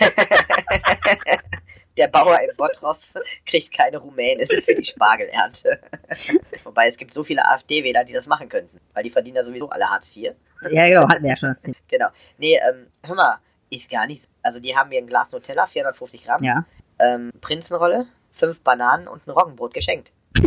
Der Bauer in Bottrop kriegt keine Rumänen für die Spargelernte. Wobei es gibt so viele AfD-Wähler, die das machen könnten. Weil die verdienen ja sowieso alle Hartz IV. ja, genau, hatten wir ja schon das Thema. Genau. Nee, ähm, hör mal, ist gar nicht. Also die haben mir ein Glas Nutella, 450 Gramm, Ja. ähm, Prinzenrolle, fünf Bananen und ein Roggenbrot geschenkt.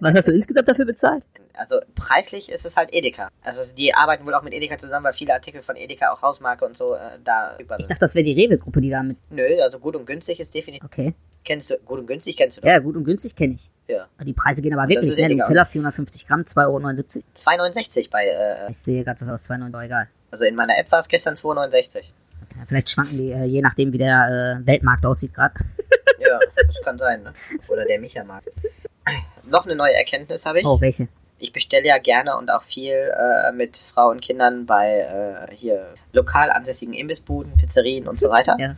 Was hast du insgesamt dafür bezahlt? Also preislich ist es halt Edeka. Also die arbeiten wohl auch mit Edeka zusammen, weil viele Artikel von Edeka, auch Hausmarke und so, äh, da über Ich sind. dachte, das wäre die Rewe-Gruppe, die da mit. Nö, also gut und günstig ist definitiv. Okay. Kennst du, gut und günstig kennst du doch. Ja, gut und günstig kenne ich. Ja. Die Preise gehen aber das wirklich, ne? Edeka. Nutella 450 Gramm, 2,79 Euro. 2,69 bei, äh, Ich sehe gerade was aus 2,9 Euro, egal. also in meiner App war es gestern 2,69. Ja, vielleicht schwanken die, äh, je nachdem, wie der äh, Weltmarkt aussieht gerade. Ja, das kann sein, ne? Oder der Micha-Markt. Noch eine neue Erkenntnis habe ich. Oh, welche? ich bestelle ja gerne und auch viel äh, mit Frau und Kindern bei äh, hier lokal ansässigen Imbissbuden, Pizzerien und so weiter. Ja.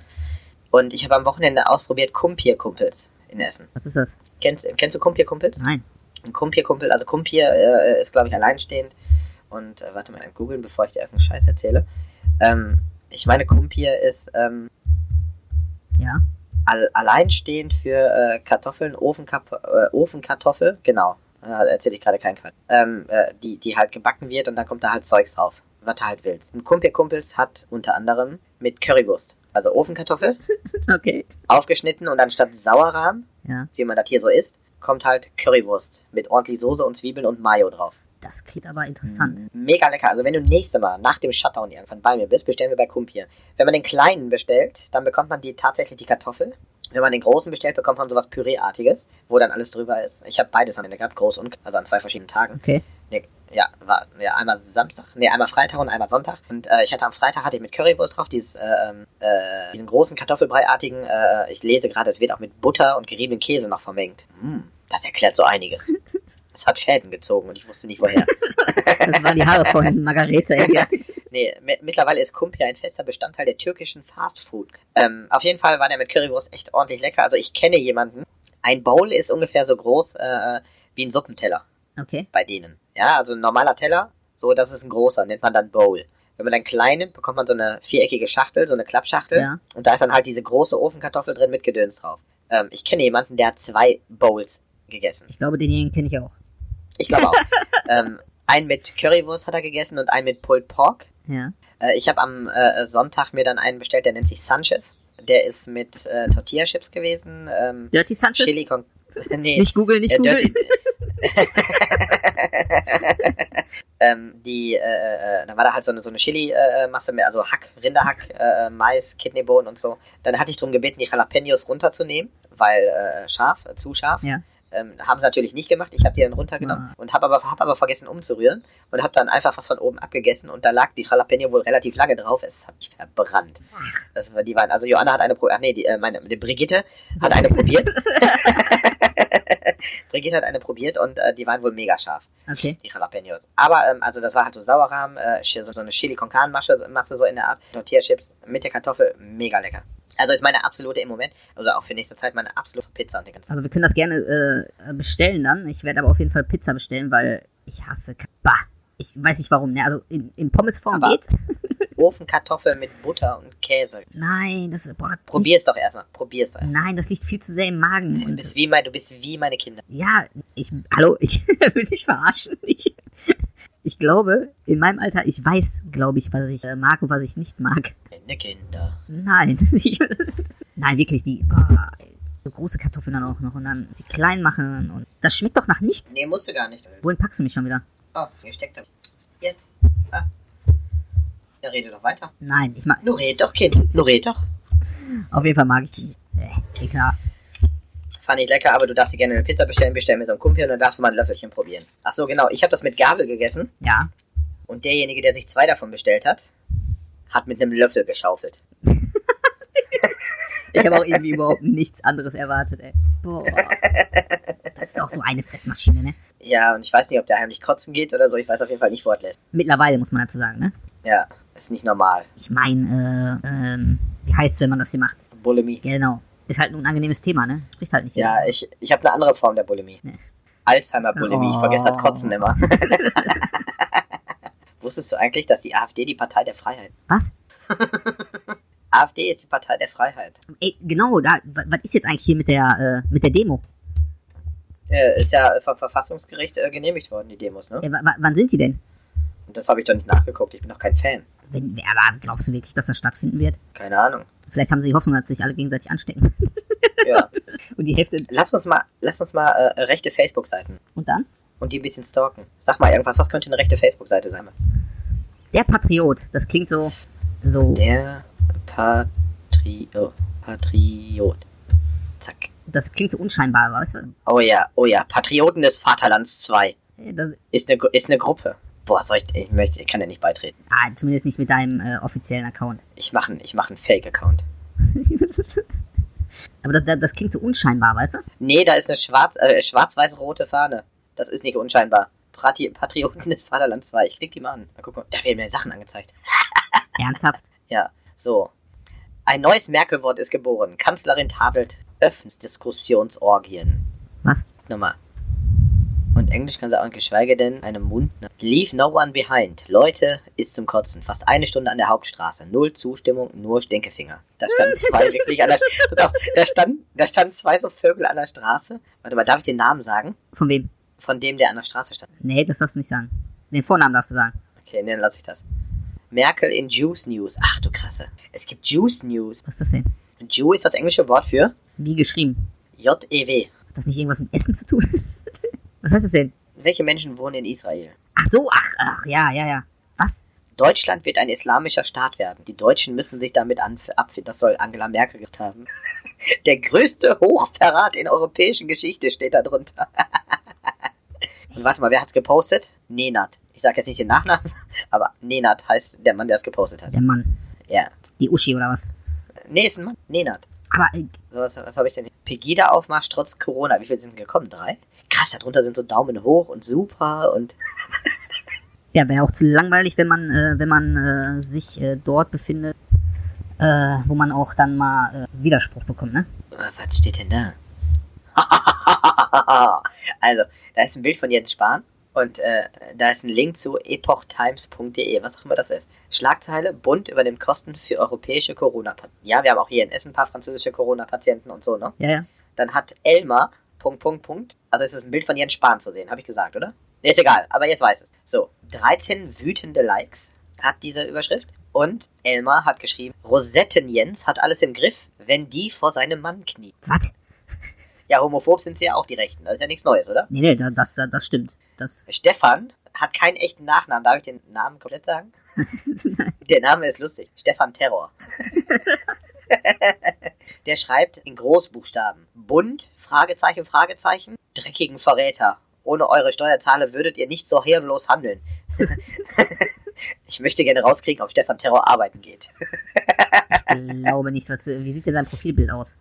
Und ich habe am Wochenende ausprobiert Kumpir-Kumpels in Essen. Was ist das? Kennst, kennst du Kumpir-Kumpels? Nein. Ein Kumpir-Kumpel, also Kumpir äh, ist, glaube ich, alleinstehend. Und äh, warte mal, googeln, bevor ich dir irgendeinen Scheiß erzähle. Ähm, ich meine, Kumpir ist ähm, Ja. All, alleinstehend für äh, Kartoffeln, Ofenkap äh, Ofenkartoffel, genau. Äh, erzähle ich gerade keinen Quatsch. Ähm, äh, die, die halt gebacken wird und dann kommt da halt Zeugs drauf, was du halt willst. Und Kumpir Kumpels hat unter anderem mit Currywurst, also Ofenkartoffel, Okay. aufgeschnitten und anstatt Sauerrahm, Ja. wie man das hier so isst, kommt halt Currywurst mit ordentlich Soße und Zwiebeln und Mayo drauf. Das klingt aber interessant. Mega lecker. Also wenn du nächste Mal nach dem Shutdown irgendwann bei mir bist, bestellen wir bei Kumpir. Wenn man den kleinen bestellt, dann bekommt man die tatsächlich die Kartoffel. Wenn man den großen bestellt, bekommt man sowas Püreeartiges, wo dann alles drüber ist. Ich habe beides am Ende gehabt, groß und also an zwei verschiedenen Tagen. Okay. Nee, ja, war ja, einmal Samstag, nee, einmal Freitag und einmal Sonntag. Und äh, ich hatte am Freitag hatte ich mit Currywurst drauf, dieses, äh, ähm, äh, diesen großen Kartoffelbreiartigen. Äh, ich lese gerade, es wird auch mit Butter und geriebenem Käse noch vermengt. Mm, das erklärt so einiges. Es hat Fäden gezogen und ich wusste nicht woher. Das waren die Haare von Margarete. Ja. Nee, mi- mittlerweile ist Kumpir ein fester Bestandteil der türkischen Fastfood. Ähm, auf jeden Fall war der mit Currywurst echt ordentlich lecker. Also ich kenne jemanden. Ein Bowl ist ungefähr so groß äh, wie ein Suppenteller Okay. bei denen. Ja, also ein normaler Teller, so das ist ein großer, nennt man dann Bowl. Wenn man dann klein nimmt, bekommt man so eine viereckige Schachtel, so eine Klappschachtel. Ja. Und da ist dann halt diese große Ofenkartoffel drin mit Gedöns drauf. Ähm, ich kenne jemanden, der hat zwei Bowls gegessen. Ich glaube, denjenigen kenne ich auch. Ich glaube auch. ähm, einen mit Currywurst hat er gegessen und einen mit Pulled Pork. Ja. Äh, ich habe am äh, Sonntag mir dann einen bestellt, der nennt sich Sanchez. Der ist mit äh, Tortilla-Chips gewesen, ähm, Dirty Sanchez? Chili con nee, Nicht googeln, nicht äh, googeln. Dirty ähm, die, äh, äh, dann war da halt so eine, so eine Chili-Masse, mehr, also Hack, Rinderhack, äh, Mais, Kidneybohnen und so. Dann hatte ich darum gebeten, die Jalapenos runterzunehmen, weil äh, scharf, äh, zu scharf. Ja. Ähm, haben sie natürlich nicht gemacht. Ich habe die dann runtergenommen Ah. und habe aber, hab aber vergessen umzurühren und habe dann einfach was von oben abgegessen und da lag die Jalapeno wohl relativ lange drauf. Es hat mich verbrannt. Das war, die waren, also Joanna hat eine probiert, ach nee, die, äh, meine, die Brigitte hat eine probiert. Brigitte hat eine probiert und äh, die waren wohl mega scharf, Okay. die Jalapenos. Aber, ähm, also das war halt so Sauerrahm, äh, so, so eine Chili con Carne Masse, Masse so in der Art, Tortilla-Chips mit der Kartoffel, mega lecker. Also ist meine absolute im Moment, also auch für nächste Zeit meine absolute Pizza und den ganzen Also wir können das gerne äh, bestellen dann. Ich werde aber auf jeden Fall Pizza bestellen, weil ich hasse Bah. Ich weiß nicht warum, ne? Also in, in Pommesform Aber- geht's. Ofenkartoffel mit Butter und Käse. Nein, das ist. Boah, das Probier's doch erstmal, probier's doch liegt, erstmal. Nein, das liegt viel zu sehr im Magen. Du bist wie, mein, du bist wie meine Kinder. ja, ich. Hallo, ich will dich verarschen. Ich, ich glaube, in meinem Alter, ich weiß, glaube ich, was ich äh, mag und was ich nicht mag. Meine Kinder. Nein. Nein, wirklich, die. Boah, so große Kartoffeln dann auch noch und dann sie klein machen und das schmeckt doch nach nichts. Nee, musst du gar nicht. Wohin packst du mich schon wieder? Oh, hier steckt er. Jetzt. Ah. Ja, rede doch weiter. Nein, ich mag. Nur red doch, Kind. Nur red doch. Auf jeden Fall mag ich die. Äh, ekelhaft. Fand ich lecker, aber du darfst dir gerne eine Pizza bestellen. Bestell mir so einen Kumpel und dann darfst du mal ein Löffelchen probieren. Ach so, genau. Ich habe das mit Gabel gegessen Ja. und derjenige, der sich zwei davon bestellt hat, hat mit einem Löffel geschaufelt. Ich habe auch irgendwie überhaupt nichts anderes erwartet, ey. Boah. Das ist auch so eine Fressmaschine, ne? Ja, und ich weiß nicht, ob der heimlich kotzen geht oder so. Ich weiß auf jeden Fall nicht, wo er lässt. Mittlerweile muss man dazu sagen, ne? Ja, ist nicht normal. Ich meine, äh, ähm, wie heißt's, wenn man das hier macht? Bulimie. Genau. Ist halt ein angenehmes Thema, ne? Spricht halt nicht Ja, jeder. ich, ich habe eine andere Form der Bulimie. Nee. Alzheimer-Bulimie. Ich vergesse das Oh. Kotzen immer. Wusstest du eigentlich, dass die AfD die Partei der Freiheit Was? AfD ist die Partei der Freiheit. Ey, genau, da, wa- was ist jetzt eigentlich hier mit der, äh, mit der Demo? Äh, ist ja vom Verfassungsgericht äh, genehmigt worden, die Demos, ne? Wa- wann sind die denn? Und das habe ich doch nicht nachgeguckt. Ich bin doch kein Fan. Wenn, aber glaubst du wirklich, dass das stattfinden wird? Keine Ahnung. Vielleicht haben sie die Hoffnung, dass sich alle gegenseitig anstecken. Ja. Und die Hälfte. lass uns mal, lass uns mal äh, rechte Facebook-Seiten Und dann? und die ein bisschen stalken. Sag mal irgendwas, was könnte eine rechte Facebook-Seite sein? Der Patriot. Das klingt so. So. Der Patrio Patriot. Zack. Das klingt so unscheinbar, weißt du? Oh ja, oh ja. Patrioten des Vaterlands 2. Äh, Das, Ist eine, ist eine Gruppe. Boah, soll ich, ich möchte, ich kann ja nicht beitreten. ah, zumindest nicht mit deinem äh, offiziellen Account. Ich mache ich mach einen Fake-Account. Aber das, das, das klingt so unscheinbar, weißt du? Nee, da ist eine schwarz, äh, schwarz-weiß-rote Fahne. Das ist nicht unscheinbar. Prati Patrioten des Vaterlands 2. Ich klicke die mal an. Mal gucken. Da werden mir Sachen angezeigt. Ernsthaft? Ja, so. Ein neues Merkel-Wort ist geboren. Kanzlerin tadelt Öffensdiskussionsorgien. Was? Nochmal. Englisch kann sie auch, geschweige denn einem Mund. Leave no one behind. Leute, ist zum Kotzen. Fast eine Stunde an der Hauptstraße. Null Zustimmung, nur Stinkefinger. Da standen zwei wirklich an der auf, da stand, da standen zwei so Vögel an der Straße. Warte mal, darf ich den Namen sagen? Von wem? Von dem, der an der Straße stand. Nee, das darfst du nicht sagen. Den Vornamen darfst du sagen. Okay, dann lasse ich das. Merkel in Juice News. Ach du Krasse. Es gibt Juice News. Was ist das denn? Jew ist das englische Wort für Wie geschrieben? J-E-W. Hat das nicht irgendwas mit Essen zu tun? Was heißt das denn? Welche Menschen wohnen in Israel? Ach so, ach, ach, ja, ja, ja. Was? Deutschland wird ein islamischer Staat werden. Die Deutschen müssen sich damit abfinden. Das soll Angela Merkel gesagt haben. Der größte Hochverrat in europäischen Geschichte steht da drunter. Und warte mal, wer hat's gepostet? Nenat. Ich sag jetzt nicht den Nachnamen, aber Nenat heißt der Mann, der es gepostet hat. Der Mann. Ja. Die Uschi oder was? Nee, ist ein Mann. Nenat. Aber, äh, So, was, was habe ich denn? Pegida-Aufmarsch trotz Corona. Wie viele sind gekommen? Drei? Krass, darunter sind so Daumen hoch und super und ja, wäre auch zu langweilig, wenn man, äh, wenn man äh, sich äh, dort befindet, äh, wo man auch dann mal äh, Widerspruch bekommt, ne? Äh, Was steht denn da? also, da ist ein Bild von Jens Spahn und äh, da ist ein Link zu epochtimes.de, was auch immer das ist. Schlagzeile, Bund übernimmt Kosten für europäische Corona-Patienten. Ja, wir haben auch hier in Essen ein paar französische Corona-Patienten und so, ne? Ja, ja. Dann hat Elmar, Punkt, Punkt, Punkt, also es ist ein Bild von Jens Spahn zu sehen, habe ich gesagt, oder? Nee, ist egal, aber jetzt weiß es. So, 13 wütende Likes hat diese Überschrift. Und Elmar hat geschrieben, Rosetten Jens hat alles im Griff, wenn die vor seinem Mann kniet. Was? Ja, homophob sind sie ja auch die Rechten. Das ist ja nichts Neues, oder? Nee, nee, da- das, das, das stimmt. Das, Stefan hat keinen echten Nachnamen. Darf ich den Namen komplett sagen? Der Name ist lustig. Stefan Terror. Der schreibt in Großbuchstaben. Bund, Fragezeichen, Fragezeichen, dreckigen Verräter. Ohne eure Steuerzahler würdet ihr nicht so hirnlos handeln. ich möchte gerne rauskriegen, ob Stefan Terror arbeiten geht. ich glaube nicht. Was, wie sieht denn sein Profilbild aus?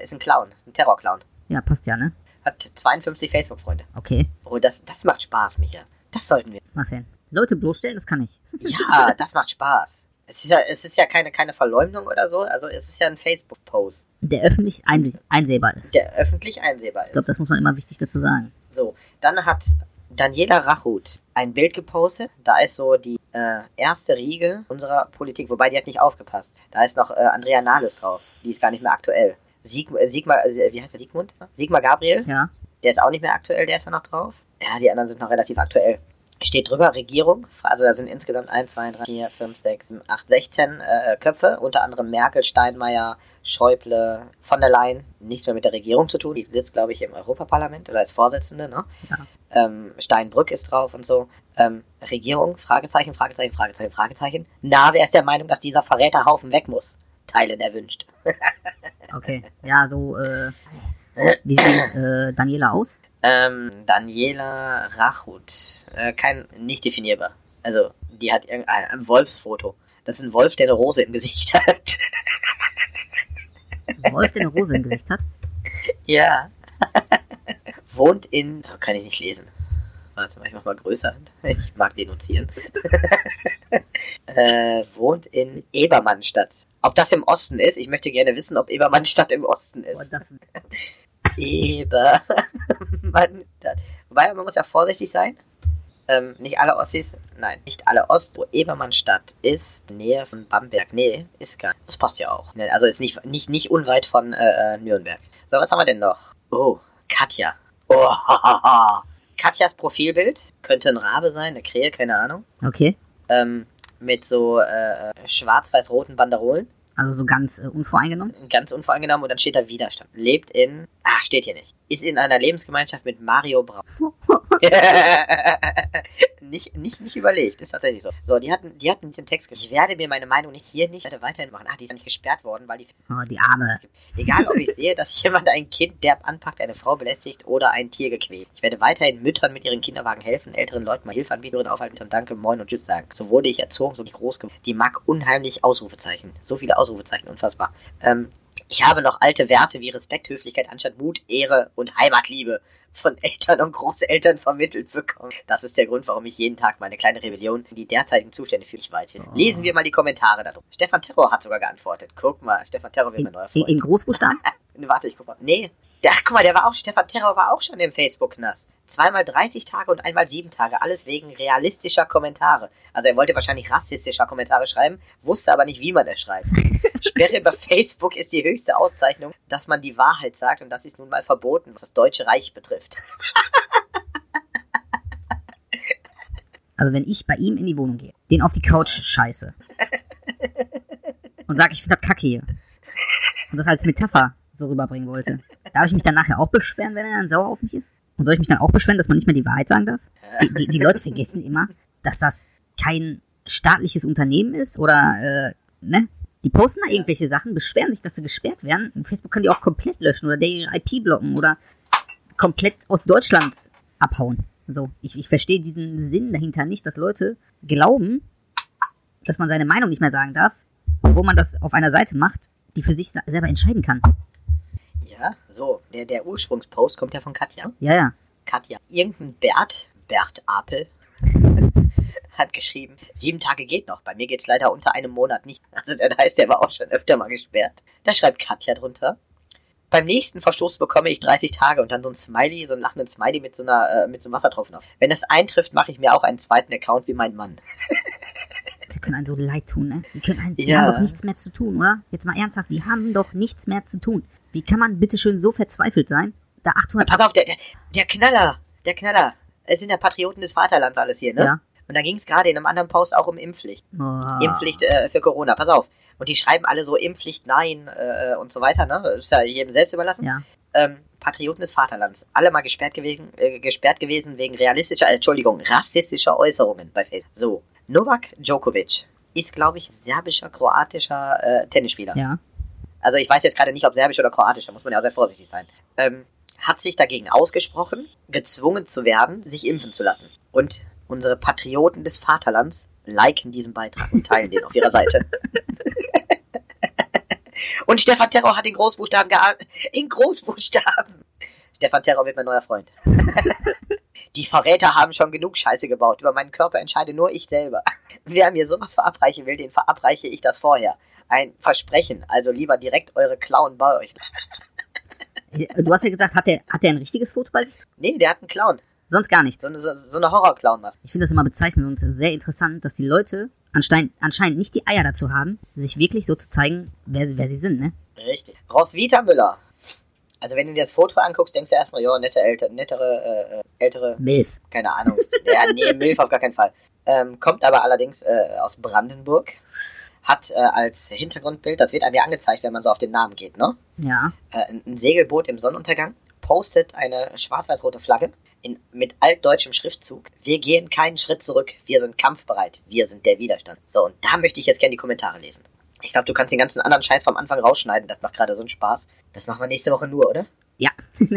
ist ein Clown, ein Terrorclown. Ja, passt ja, ne? Hat 52 Facebook-Freunde. Okay. Oh, das, das macht Spaß, Micha. Das sollten wir. Was denn? Leute bloßstellen, das kann ich. Ja, das macht Spaß. Es ist ja, es ist ja keine, keine Verleumdung oder so. Also es ist ja ein Facebook-Post, Der öffentlich einse einsehbar ist. der öffentlich einsehbar Ich glaube, ist. das muss man immer wichtig dazu sagen. So, dann hat Daniela Rachut ein Bild gepostet. Da ist so die äh, erste Riege unserer Politik, wobei die hat nicht aufgepasst. Da ist noch äh, Andrea Nahles drauf. Die ist gar nicht mehr aktuell. Sieg, äh, Sigmar, äh, wie heißt der Sigmund? Sigmar Gabriel? Ja. Der ist auch nicht mehr aktuell, der ist ja noch drauf. Ja, die anderen sind noch relativ aktuell. Steht drüber Regierung, also da sind insgesamt 1, 2, 3, 4, 5, 6, 7, 8, 16 äh, Köpfe, unter anderem Merkel, Steinmeier, Schäuble, von der Leyen. Nichts mehr mit der Regierung zu tun. Die sitzt, glaube ich, im Europaparlament oder als Vorsitzende, ne? Ja. Ähm, Steinbrück ist drauf und so. Ähm, Regierung, Fragezeichen, Fragezeichen, Fragezeichen, Fragezeichen. Na, wer ist der Meinung, dass dieser Verräterhaufen weg muss? Teilen erwünscht. Okay. Ja, so, äh. Wie sieht äh, Daniela aus? Ähm, Daniela Rachut. Äh, kein, nicht definierbar. Also, die hat irgendein ein Wolfsfoto. Das ist ein Wolf, der eine Rose im Gesicht hat. Wolf, der eine Rose im Gesicht hat? ja. Wohnt in. Oh, kann ich nicht lesen. Warte mal, ich mach mal größer. Ich mag denunzieren. äh, wohnt in Ebermannstadt. Ob das im Osten ist? Ich möchte gerne wissen, ob Ebermannstadt im Osten Boah, ist. das, Ebermannstadt. Wobei, man muss ja vorsichtig sein. Ähm, nicht alle Ossis, nein, nicht alle Ost, wo Ebermannstadt ist, Nähe von Bamberg. Nee, ist gar nicht. Das passt ja auch. Ne, Also ist nicht, nicht, nicht unweit von äh, äh, Nürnberg. So, was haben wir denn noch? Oh, Katja. Oh, Katjas Profilbild könnte ein Rabe sein, eine Krähe, keine Ahnung. okay. Ähm, mit so äh, schwarz-weiß-roten Banderolen. Also so ganz äh, unvoreingenommen. Ganz unvoreingenommen und dann steht da Widerstand. Lebt in. Ah, steht hier nicht. Ist in einer Lebensgemeinschaft mit Mario Braun. nicht, nicht, nicht überlegt, ist tatsächlich so. So, die hatten, die hatten diesen Text geschrieben. Ich werde mir meine Meinung nicht hier nicht weiterhin machen. Ah, die ist nicht gesperrt worden, weil die. Oh, die Arme. Egal, ob ich sehe, dass jemand ein Kind derb anpackt, eine Frau belästigt oder ein Tier gequält. Ich werde weiterhin Müttern mit ihren Kinderwagen helfen, älteren Leuten mal Hilfe anbieten und aufhalten und Danke, Moin und Tschüss sagen. So wurde ich erzogen, so bin ich groß geworden. Die mag unheimlich Ausrufezeichen. So viele Ausrufezeichen, unfassbar. Ähm, Ich habe noch alte Werte wie Respekt, Höflichkeit, Anstand, Mut, Ehre und Heimatliebe von Eltern und Großeltern vermittelt bekommen. Das ist der Grund, warum ich jeden Tag meine kleine Rebellion in die derzeitigen Zustände für mich weise. Oh. Lesen wir mal die Kommentare darum. Stefan Terror hat sogar geantwortet. Guck mal, Stefan Terror wird In, mein neuer in, Freund. in Großbuchstaben? Nee, Warte, ich guck mal. Nee. Ja, guck mal, der war auch, Stefan Terror war auch schon im Facebook-Knast. Zweimal 30 Tage und einmal 7 Tage. Alles wegen realistischer Kommentare. Also er wollte wahrscheinlich rassistischer Kommentare schreiben, wusste aber nicht, wie man es schreibt. Sperre über Facebook ist die höchste Auszeichnung, dass man die Wahrheit sagt und das ist nun mal verboten, was das Deutsche Reich betrifft. Also wenn ich bei ihm in die Wohnung gehe, den auf die Couch scheiße und sage, ich finde das kacke hier und das als Metapher so rüberbringen wollte, darf ich mich dann nachher auch beschweren, wenn er dann sauer auf mich ist? Und soll ich mich dann auch beschweren, dass man nicht mehr die Wahrheit sagen darf? Die, die, die Leute vergessen immer, dass das kein staatliches Unternehmen ist oder, äh, ne? Die posten da irgendwelche Sachen, beschweren sich, dass sie gesperrt werden. Und Facebook kann die auch komplett löschen oder der ihre IP blocken oder komplett aus Deutschland abhauen. So, ich, ich verstehe diesen Sinn dahinter nicht, dass Leute glauben, dass man seine Meinung nicht mehr sagen darf, obwohl man das auf einer Seite macht, die für sich selber entscheiden kann. Ja, so. Der, der Ursprungspost kommt ja von Katja. Ja, ja. Katja. Irgendein Bert, Bert Apel, hat geschrieben, sieben Tage geht noch. Bei mir geht's leider unter einem Monat nicht. Also das heißt, der war auch schon öfter mal gesperrt. Da schreibt Katja drunter. Beim nächsten Verstoß bekomme ich 30 Tage und dann so ein Smiley, so einen lachenden Smiley mit so einer, äh, mit so einem Wassertropfen auf. Wenn das eintrifft, mache ich mir auch einen zweiten Account wie mein Mann. Die können einen so leid tun, ne? Die, können einen, die Ja. haben doch nichts mehr zu tun, oder? Jetzt mal ernsthaft, die haben doch nichts mehr zu tun. Wie kann man bitteschön so verzweifelt sein, da 800... Pass auf, der, der, der Knaller, der Knaller. Es sind ja Patrioten des Vaterlands alles hier, ne? Ja. Und da ging es gerade in einem anderen Post auch um Impfpflicht. Oh. Impfpflicht äh, für Corona, pass auf. Und die schreiben alle so Impfpflicht, nein äh, und so weiter, ne? Ist ja jedem selbst überlassen. Ja. Ähm, Patrioten des Vaterlands. Alle mal gesperrt gewesen, äh, gesperrt gewesen wegen realistischer, äh, Entschuldigung, rassistischer Äußerungen bei Facebook. So, Novak Djokovic ist, glaube ich, serbischer, kroatischer äh, Tennisspieler. Ja. Also ich weiß jetzt gerade nicht, ob serbisch oder kroatisch, da muss man ja auch sehr vorsichtig sein. Ähm, hat sich dagegen ausgesprochen, gezwungen zu werden, sich impfen zu lassen. Und unsere Patrioten des Vaterlands liken diesen Beitrag und teilen den auf ihrer Seite. und Stefan Terror hat in Großbuchstaben geahnt. In Großbuchstaben. Stefan Terror wird mein neuer Freund. Die Verräter haben schon genug Scheiße gebaut. Über meinen Körper entscheide nur ich selber. Wer mir sowas verabreichen will, den verabreiche ich das vorher. Ein Versprechen. Also lieber direkt eure Clown bei euch. Du hast ja gesagt, hat der, hat der ein richtiges Foto bei sich? Nee, der hat einen Clown. Sonst gar nichts. So eine, so, so eine Horror-Clown-Maske. Ich finde das immer bezeichnend und sehr interessant, dass die Leute anscheinend, anscheinend nicht die Eier dazu haben, sich wirklich so zu zeigen, wer, wer sie sind, ne? Richtig. Roswitha Müller. Also wenn du dir das Foto anguckst, denkst du erstmal, ja, nette, älter, nettere, äh, ältere, Milf. keine Ahnung. ja, nee, Milf auf gar keinen Fall. Ähm, kommt aber allerdings äh, aus Brandenburg. Hat äh, als Hintergrundbild, das wird einem ja angezeigt, wenn man so auf den Namen geht, ne? Ja. äh, ein Segelboot im Sonnenuntergang, postet eine schwarz-weiß-rote Flagge in, mit altdeutschem Schriftzug. Wir gehen keinen Schritt zurück, wir sind kampfbereit, wir sind der Widerstand. So, und da möchte ich jetzt gerne die Kommentare lesen. Ich glaube, du kannst den ganzen anderen Scheiß vom Anfang rausschneiden, das macht gerade so einen Spaß. Das machen wir nächste Woche nur, oder? Ja.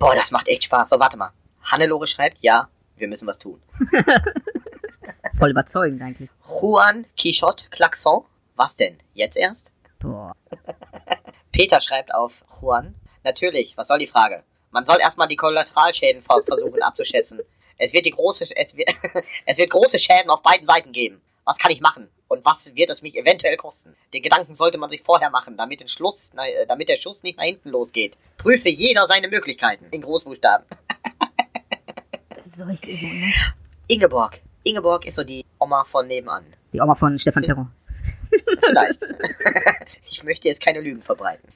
Boah, das macht echt Spaß. So, warte mal. Hannelore schreibt, ja, wir müssen was tun. Voll überzeugend eigentlich. Juan Quichotte Klaxon, was denn? Jetzt erst? Boah. Peter schreibt auf Juan. Natürlich, was soll die Frage? Man soll erstmal die Kollateralschäden ver versuchen abzuschätzen. Es wird die große, es wird, es wird große Schäden auf beiden Seiten geben. Was kann ich machen? Und was wird es mich eventuell kosten? Den Gedanken sollte man sich vorher machen, damit, den Schluss, äh, damit der Schuss nicht nach hinten losgeht. Prüfe jeder seine Möglichkeiten. In Großbuchstaben. Solche, ne? Ingeborg. Ingeborg ist so die Oma von nebenan. Die Oma von Stefan Terror. Vielleicht. ich möchte jetzt keine Lügen verbreiten.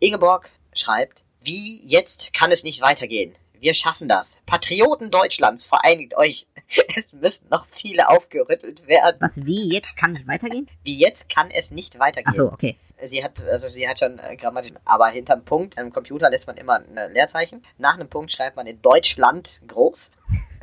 Ingeborg schreibt, wie jetzt kann es nicht weitergehen. Wir schaffen das. Patrioten Deutschlands, vereinigt euch. Es müssen noch viele aufgerüttelt werden. Was, wie, jetzt kann nicht weitergehen? Wie jetzt kann es nicht weitergehen. Ach so, okay. Sie hat, also sie hat schon äh, grammatisch, aber hinterm Punkt im Computer lässt man immer ein Leerzeichen. Nach einem Punkt schreibt man in Deutschland groß.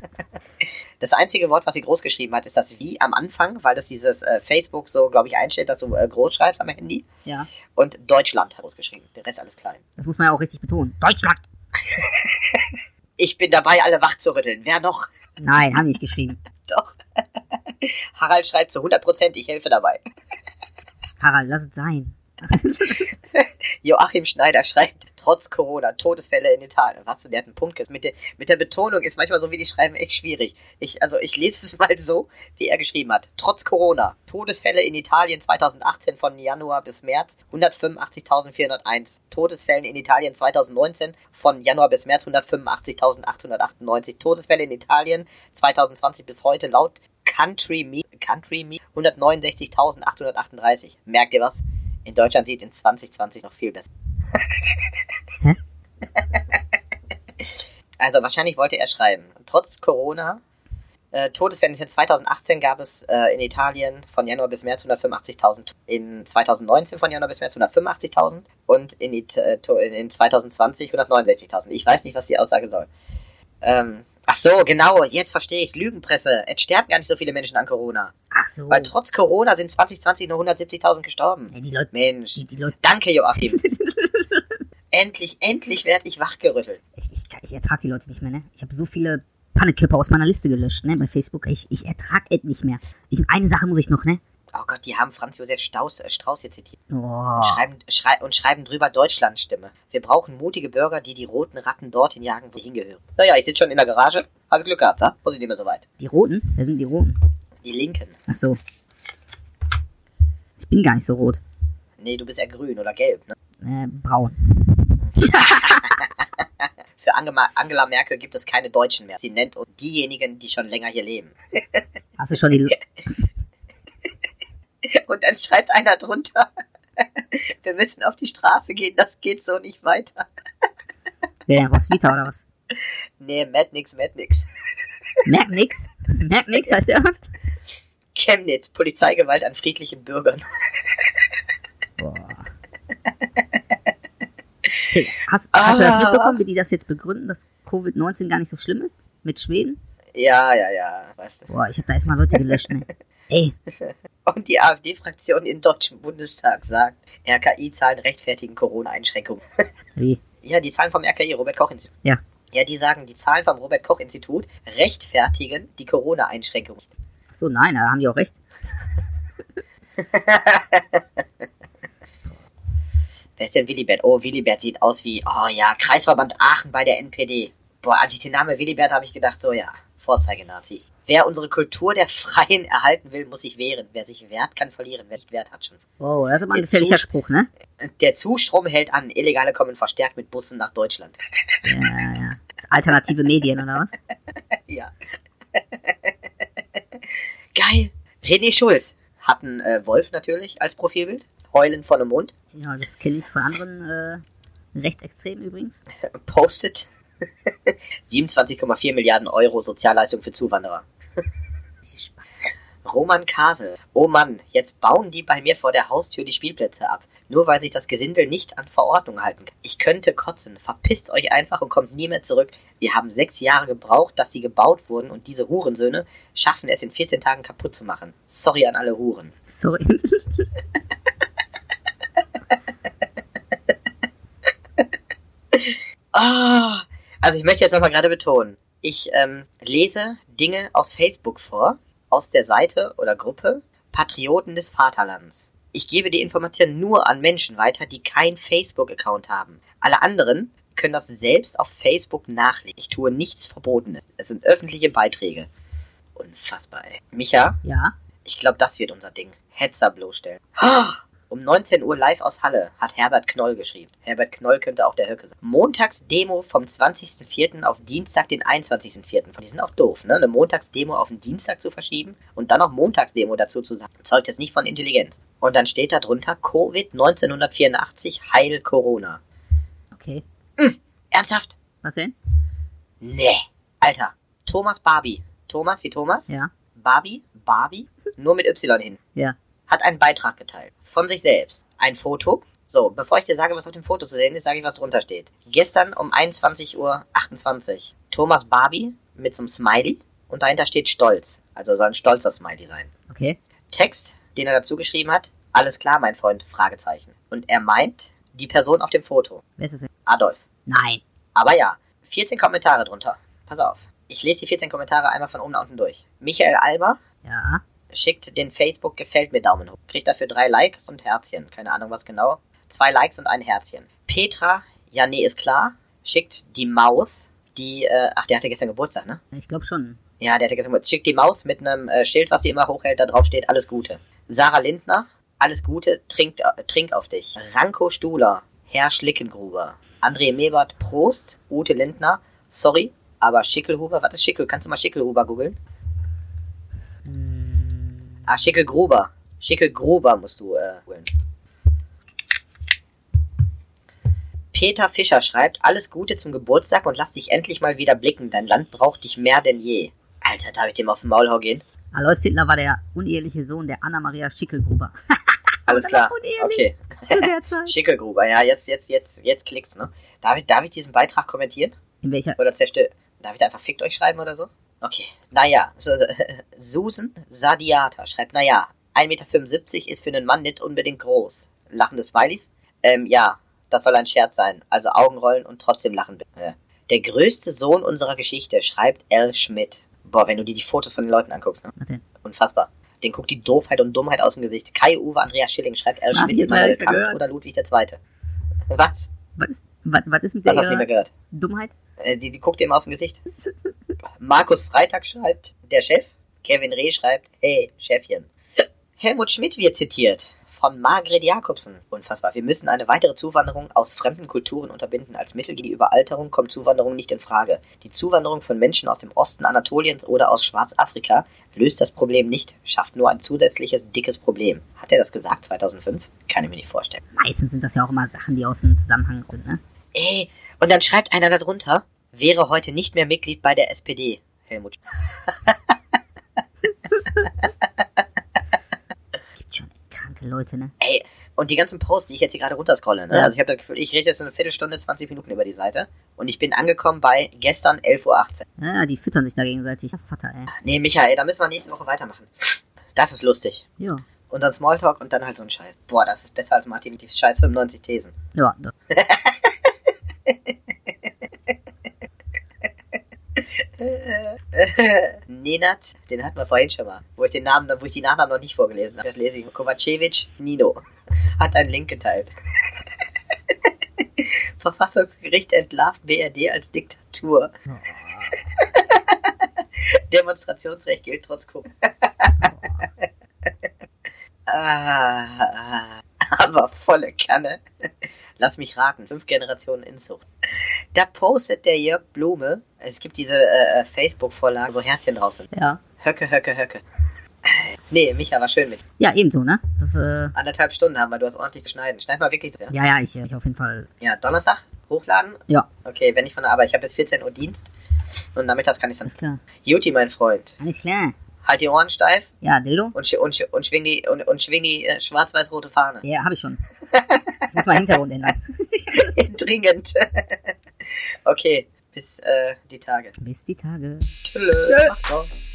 Das einzige Wort, was sie groß geschrieben hat, ist das wie am Anfang, weil das dieses äh, Facebook so, glaube ich, einstellt, dass du äh, groß schreibst am Handy. Ja. Und Deutschland hat groß geschrieben. Der Rest alles klein. Das muss man ja auch richtig betonen. Deutschland! Ich bin dabei, alle wach zu rütteln. Wer noch? Nein, haben nicht geschrieben. Doch. Harald schreibt zu 100 Prozent, ich helfe dabei. Harald, lass es sein. Joachim Schneider schreibt, trotz Corona, Todesfälle in Italien. Was, der hat einen Punkt. Mit der, mit der Betonung ist manchmal so, wie die schreiben, echt schwierig. Ich, also ich lese es mal so, wie er geschrieben hat. Trotz Corona, Todesfälle in Italien 2018 von Januar bis März 185.401. Todesfälle in Italien 2019 von Januar bis März 185.898. Todesfälle in Italien 2020 bis heute laut Country Me, Country Me 169.838. Merkt ihr was? In Deutschland sieht in 2020 noch viel besser. Hä? Also wahrscheinlich wollte er schreiben. Trotz Corona, äh, Todesfälle in 2018 gab es äh, in Italien von Januar bis März 185.000. In 2019 von Januar bis März 185.000 und in, äh, in 2020 169.000. Ich weiß nicht, was die Aussage soll. Ähm, ach so, genau, jetzt verstehe ich's. Lügenpresse. Es sterben gar nicht so viele Menschen an Corona. Ach so. Weil trotz Corona sind 2020 nur 170.000 gestorben. Ey, die Leute, Mensch. die, die Leute, Danke, Joachim. endlich, endlich werde ich wachgerüttelt. ich, ich, ich ertrag die Leute nicht mehr, ne? Ich habe so viele Pannekörper aus meiner Liste gelöscht, ne? Bei Facebook. Ich, ich ertrag es nicht mehr. Ich, eine Sache muss ich noch, ne? Oh Gott, die haben Franz Josef Strauß, äh, Strauß hier zitiert. Oh. Schreiben, schrei und schreiben drüber Deutschlandstimme. Wir brauchen mutige Bürger, die die roten Ratten dorthin jagen, wo sie hingehören. Naja, ich sitze schon in der Garage. Habe Glück gehabt, wa? Muss ich nicht mehr so weit. Die Roten? Wer sind die Roten? Die Linken. Ach so. Ich bin gar nicht so rot. Nee, du bist ja grün oder gelb, ne? Äh, braun. Für Angela, Angela Merkel gibt es keine Deutschen mehr. Sie nennt uns diejenigen, die schon länger hier leben. Hast du schon die... Und dann schreibt einer drunter, wir müssen auf die Straße gehen, das geht so nicht weiter. Wer Roswitha oder was? Nee, Mad nix, Mad nix. Merkt nix. Merkt nix, heißt was? Chemnitz, Polizeigewalt an friedlichen Bürgern. Boah. Okay, hast, hast du das Ah. mitbekommen, wie die das jetzt begründen, dass Covid-19 gar nicht so schlimm ist? Mit Schweden? Ja, ja, ja, weißt du. Boah, ich hab da erstmal Leute gelöscht, ne? Ey, Und die AfD-Fraktion im Deutschen Bundestag sagt, RKI-Zahlen rechtfertigen Corona-Einschränkungen. wie? Ja, die Zahlen vom RKI, Robert-Koch-Institut. Ja. Ja, die sagen, die Zahlen vom Robert-Koch-Institut rechtfertigen die Corona-Einschränkungen. Ach so, nein, da haben die auch recht. Wer ist denn Willibert? Oh, Willibert sieht aus wie, oh ja, Kreisverband Aachen bei der NPD. Boah, als ich den Namen Willibert habe ich gedacht, so ja, Vorzeigenazi. Wer unsere Kultur der Freien erhalten will, muss sich wehren. Wer sich wehrt, kann verlieren. Wer nicht wehrt, hat schon. Oh, das ist aber ein gefährlicher Spruch, ne? Der Zustrom hält an. Illegale kommen verstärkt mit Bussen nach Deutschland. Ja, ja. Alternative Medien, oder was? Ja. Geil. René Schulz hat einen äh, Wolf natürlich als Profilbild. Heulen von dem Mund. Ja, das kenne ich von anderen äh, Rechtsextremen übrigens. Postet 27,4 Milliarden Euro Sozialleistung für Zuwanderer. Roman Kasel. Oh Mann, jetzt bauen die bei mir vor der Haustür die Spielplätze ab. Nur weil sich das Gesindel nicht an Verordnung halten kann. Ich könnte kotzen. Verpisst euch einfach und kommt nie mehr zurück. Wir haben sechs Jahre gebraucht, dass sie gebaut wurden und diese Hurensöhne schaffen es in 14 Tagen kaputt zu machen. Sorry an alle Huren. Sorry. Ah, also ich möchte jetzt nochmal gerade betonen, ich ähm, lese Dinge aus Facebook vor, aus der Seite oder Gruppe Patrioten des Vaterlands. Ich gebe die Information nur an Menschen weiter, die kein Facebook-Account haben. Alle anderen können das selbst auf Facebook nachlesen. Ich tue nichts Verbotenes. Es sind öffentliche Beiträge. Unfassbar, ey. Micha, Ja. ich glaube, das wird unser Ding. Hetzer bloßstellen. Um 19 Uhr live aus Halle hat Herbert Knoll geschrieben. Herbert Knoll könnte auch der Höcke sein. Montagsdemo vom 20.04. auf Dienstag, den 21.04. Die sind auch doof, ne? Eine Montagsdemo auf den Dienstag zu verschieben und dann noch Montagsdemo dazu zu sagen. Zeugt jetzt nicht von Intelligenz. Und dann steht da drunter Covid 1984 Heil Corona. Okay. Ernsthaft? Was denn? Nee. Alter. Thomas Barbie. Thomas wie Thomas? Ja. Barbie? Barbie? Nur mit Y hin. Ja. Hat einen Beitrag geteilt. Von sich selbst. Ein Foto. So, bevor ich dir sage, was auf dem Foto zu sehen ist, sage ich, was drunter steht. Gestern um 21.28 Uhr Thomas Barbie mit so einem Smiley und dahinter steht Stolz. Also soll ein stolzer Smiley sein. Okay. Text, den er dazu geschrieben hat, alles klar, mein Freund, Fragezeichen. Und er meint die Person auf dem Foto. Wer ist das denn? Adolf. Nein. Aber ja, 14 Kommentare drunter. Pass auf. Ich lese die 14 Kommentare einmal von oben nach unten durch. Michael Alber Ja. Schickt den Facebook gefällt mir Daumen hoch. Kriegt dafür drei Likes und Herzchen. Keine Ahnung was genau. Zwei Likes und ein Herzchen. Petra, ja nee, ist klar, schickt die Maus, die, äh, ach, der hatte gestern Geburtstag, ne? Ich glaube schon. Ja, der hatte gestern Geburtstag. Schickt die Maus mit einem äh, Schild, was sie immer hochhält, da drauf steht, alles Gute. Sarah Lindner, alles Gute, trink, äh, trink auf dich. Ranko Stuhler, Herr Schlickengruber. André Mebert, Prost. Ute Lindner, sorry, aber Schickelhuber, was ist Schickel? Kannst du mal Schickelhuber googeln? Ah, Schickelgruber. Schickelgruber musst du äh, googeln. Peter Fischer schreibt, alles Gute zum Geburtstag und lass dich endlich mal wieder blicken. Dein Land braucht dich mehr denn je. Alter, darf ich dem aufs Maul hau gehen? Alois Hitler war der uneheliche Sohn der Anna-Maria Schickelgruber. Alles klar. Okay. Schickelgruber, ja, jetzt, jetzt, jetzt, jetzt klickst, ne? Darf ich, darf ich diesen Beitrag kommentieren? In welcher? Oder zerstören? Darf ich da einfach fickt euch schreiben oder so? Okay. Naja, Susan Sadiata schreibt, naja, 1,75 Meter ist für einen Mann nicht unbedingt groß. Lachende Smileys? Ähm, ja, das soll ein Scherz sein. Also Augenrollen und trotzdem lachen. bitte. Der größte Sohn unserer Geschichte schreibt L. Schmidt. Boah, wenn du dir die Fotos von den Leuten anguckst, ne? Warte. Unfassbar. Den guckt die Doofheit und Dummheit aus dem Gesicht. Kai Uwe Andreas Schilling schreibt L. Schmidt, Immanuel Kant gehört. oder Ludwig II. Was? Was ist, was, was ist mit der hast du nicht mehr gehört. Dummheit? Äh, die, die guckt ihm aus dem Gesicht. Markus Freitag schreibt, der Chef. Kevin Reh schreibt, hey, Chefchen. Helmut Schmidt wird zitiert. Von Margret Jakobsen. Unfassbar. Wir müssen eine weitere Zuwanderung aus fremden Kulturen unterbinden. Als Mittel gegen die Überalterung kommt Zuwanderung nicht in Frage. Die Zuwanderung von Menschen aus dem Osten Anatoliens oder aus Schwarzafrika löst das Problem nicht, schafft nur ein zusätzliches dickes Problem. Hat er das gesagt 2005? Kann ich mir nicht vorstellen. Meistens sind das ja auch immer Sachen, die aus dem Zusammenhang sind, ne? Ey, und dann schreibt einer darunter, wäre heute nicht mehr Mitglied bei der SPD. Helmut. Gibt schon kranke Leute, ne? Ey, und die ganzen Posts, die ich jetzt hier gerade runterscrolle, ne? Ja. Also ich habe das Gefühl, ich rede jetzt eine Viertelstunde, 20 Minuten über die Seite und ich bin angekommen bei gestern 11.18 Uhr. Ja, die füttern sich da gegenseitig. Vater, ey. Nee, Michael, da müssen wir nächste Woche weitermachen. Das ist lustig. Ja. Und dann Smalltalk und dann halt so ein Scheiß. Boah, das ist besser als Martin die Scheiß 95 Thesen. Ja, das. Nenat, den hatten wir vorhin schon mal, wo ich den Namen, wo ich die Nachnamen noch nicht vorgelesen habe. Das lese ich. Kovacevic Nino hat einen Link geteilt. Verfassungsgericht entlarvt BRD als Diktatur. Demonstrationsrecht gilt trotz Kup. ah, aber volle Kanne. Lass mich raten, fünf Generationen Inzucht. Da postet der Jörg Blume, es gibt diese äh, Facebook-Vorlage, wo Herzchen drauf sind. Ja. Höcke, Höcke, Höcke. Nee, Micha, war schön mit. Ja, ebenso, ne? Das, äh, Anderthalb Stunden haben wir, du hast ordentlich zu schneiden. Schneid mal wirklich so. Ja, ja, ja, ich, ich auf jeden Fall. ja Donnerstag hochladen. Ja, Okay, wenn ich von der Arbeit, ich habe bis 14 Uhr Dienst und nachmittags kann ich dann. alles klar. Juti, mein Freund, Alles klar. halt die Ohren steif Ja, Dildo? und, sch und, sch und schwing die, und, und schwing die äh, schwarz-weiß-rote Fahne. Ja, hab ich schon. Ich muss mal Hintergrund ändern. Dringend. Okay, bis äh, die Tage. Bis die Tage. Tschüss. Yes.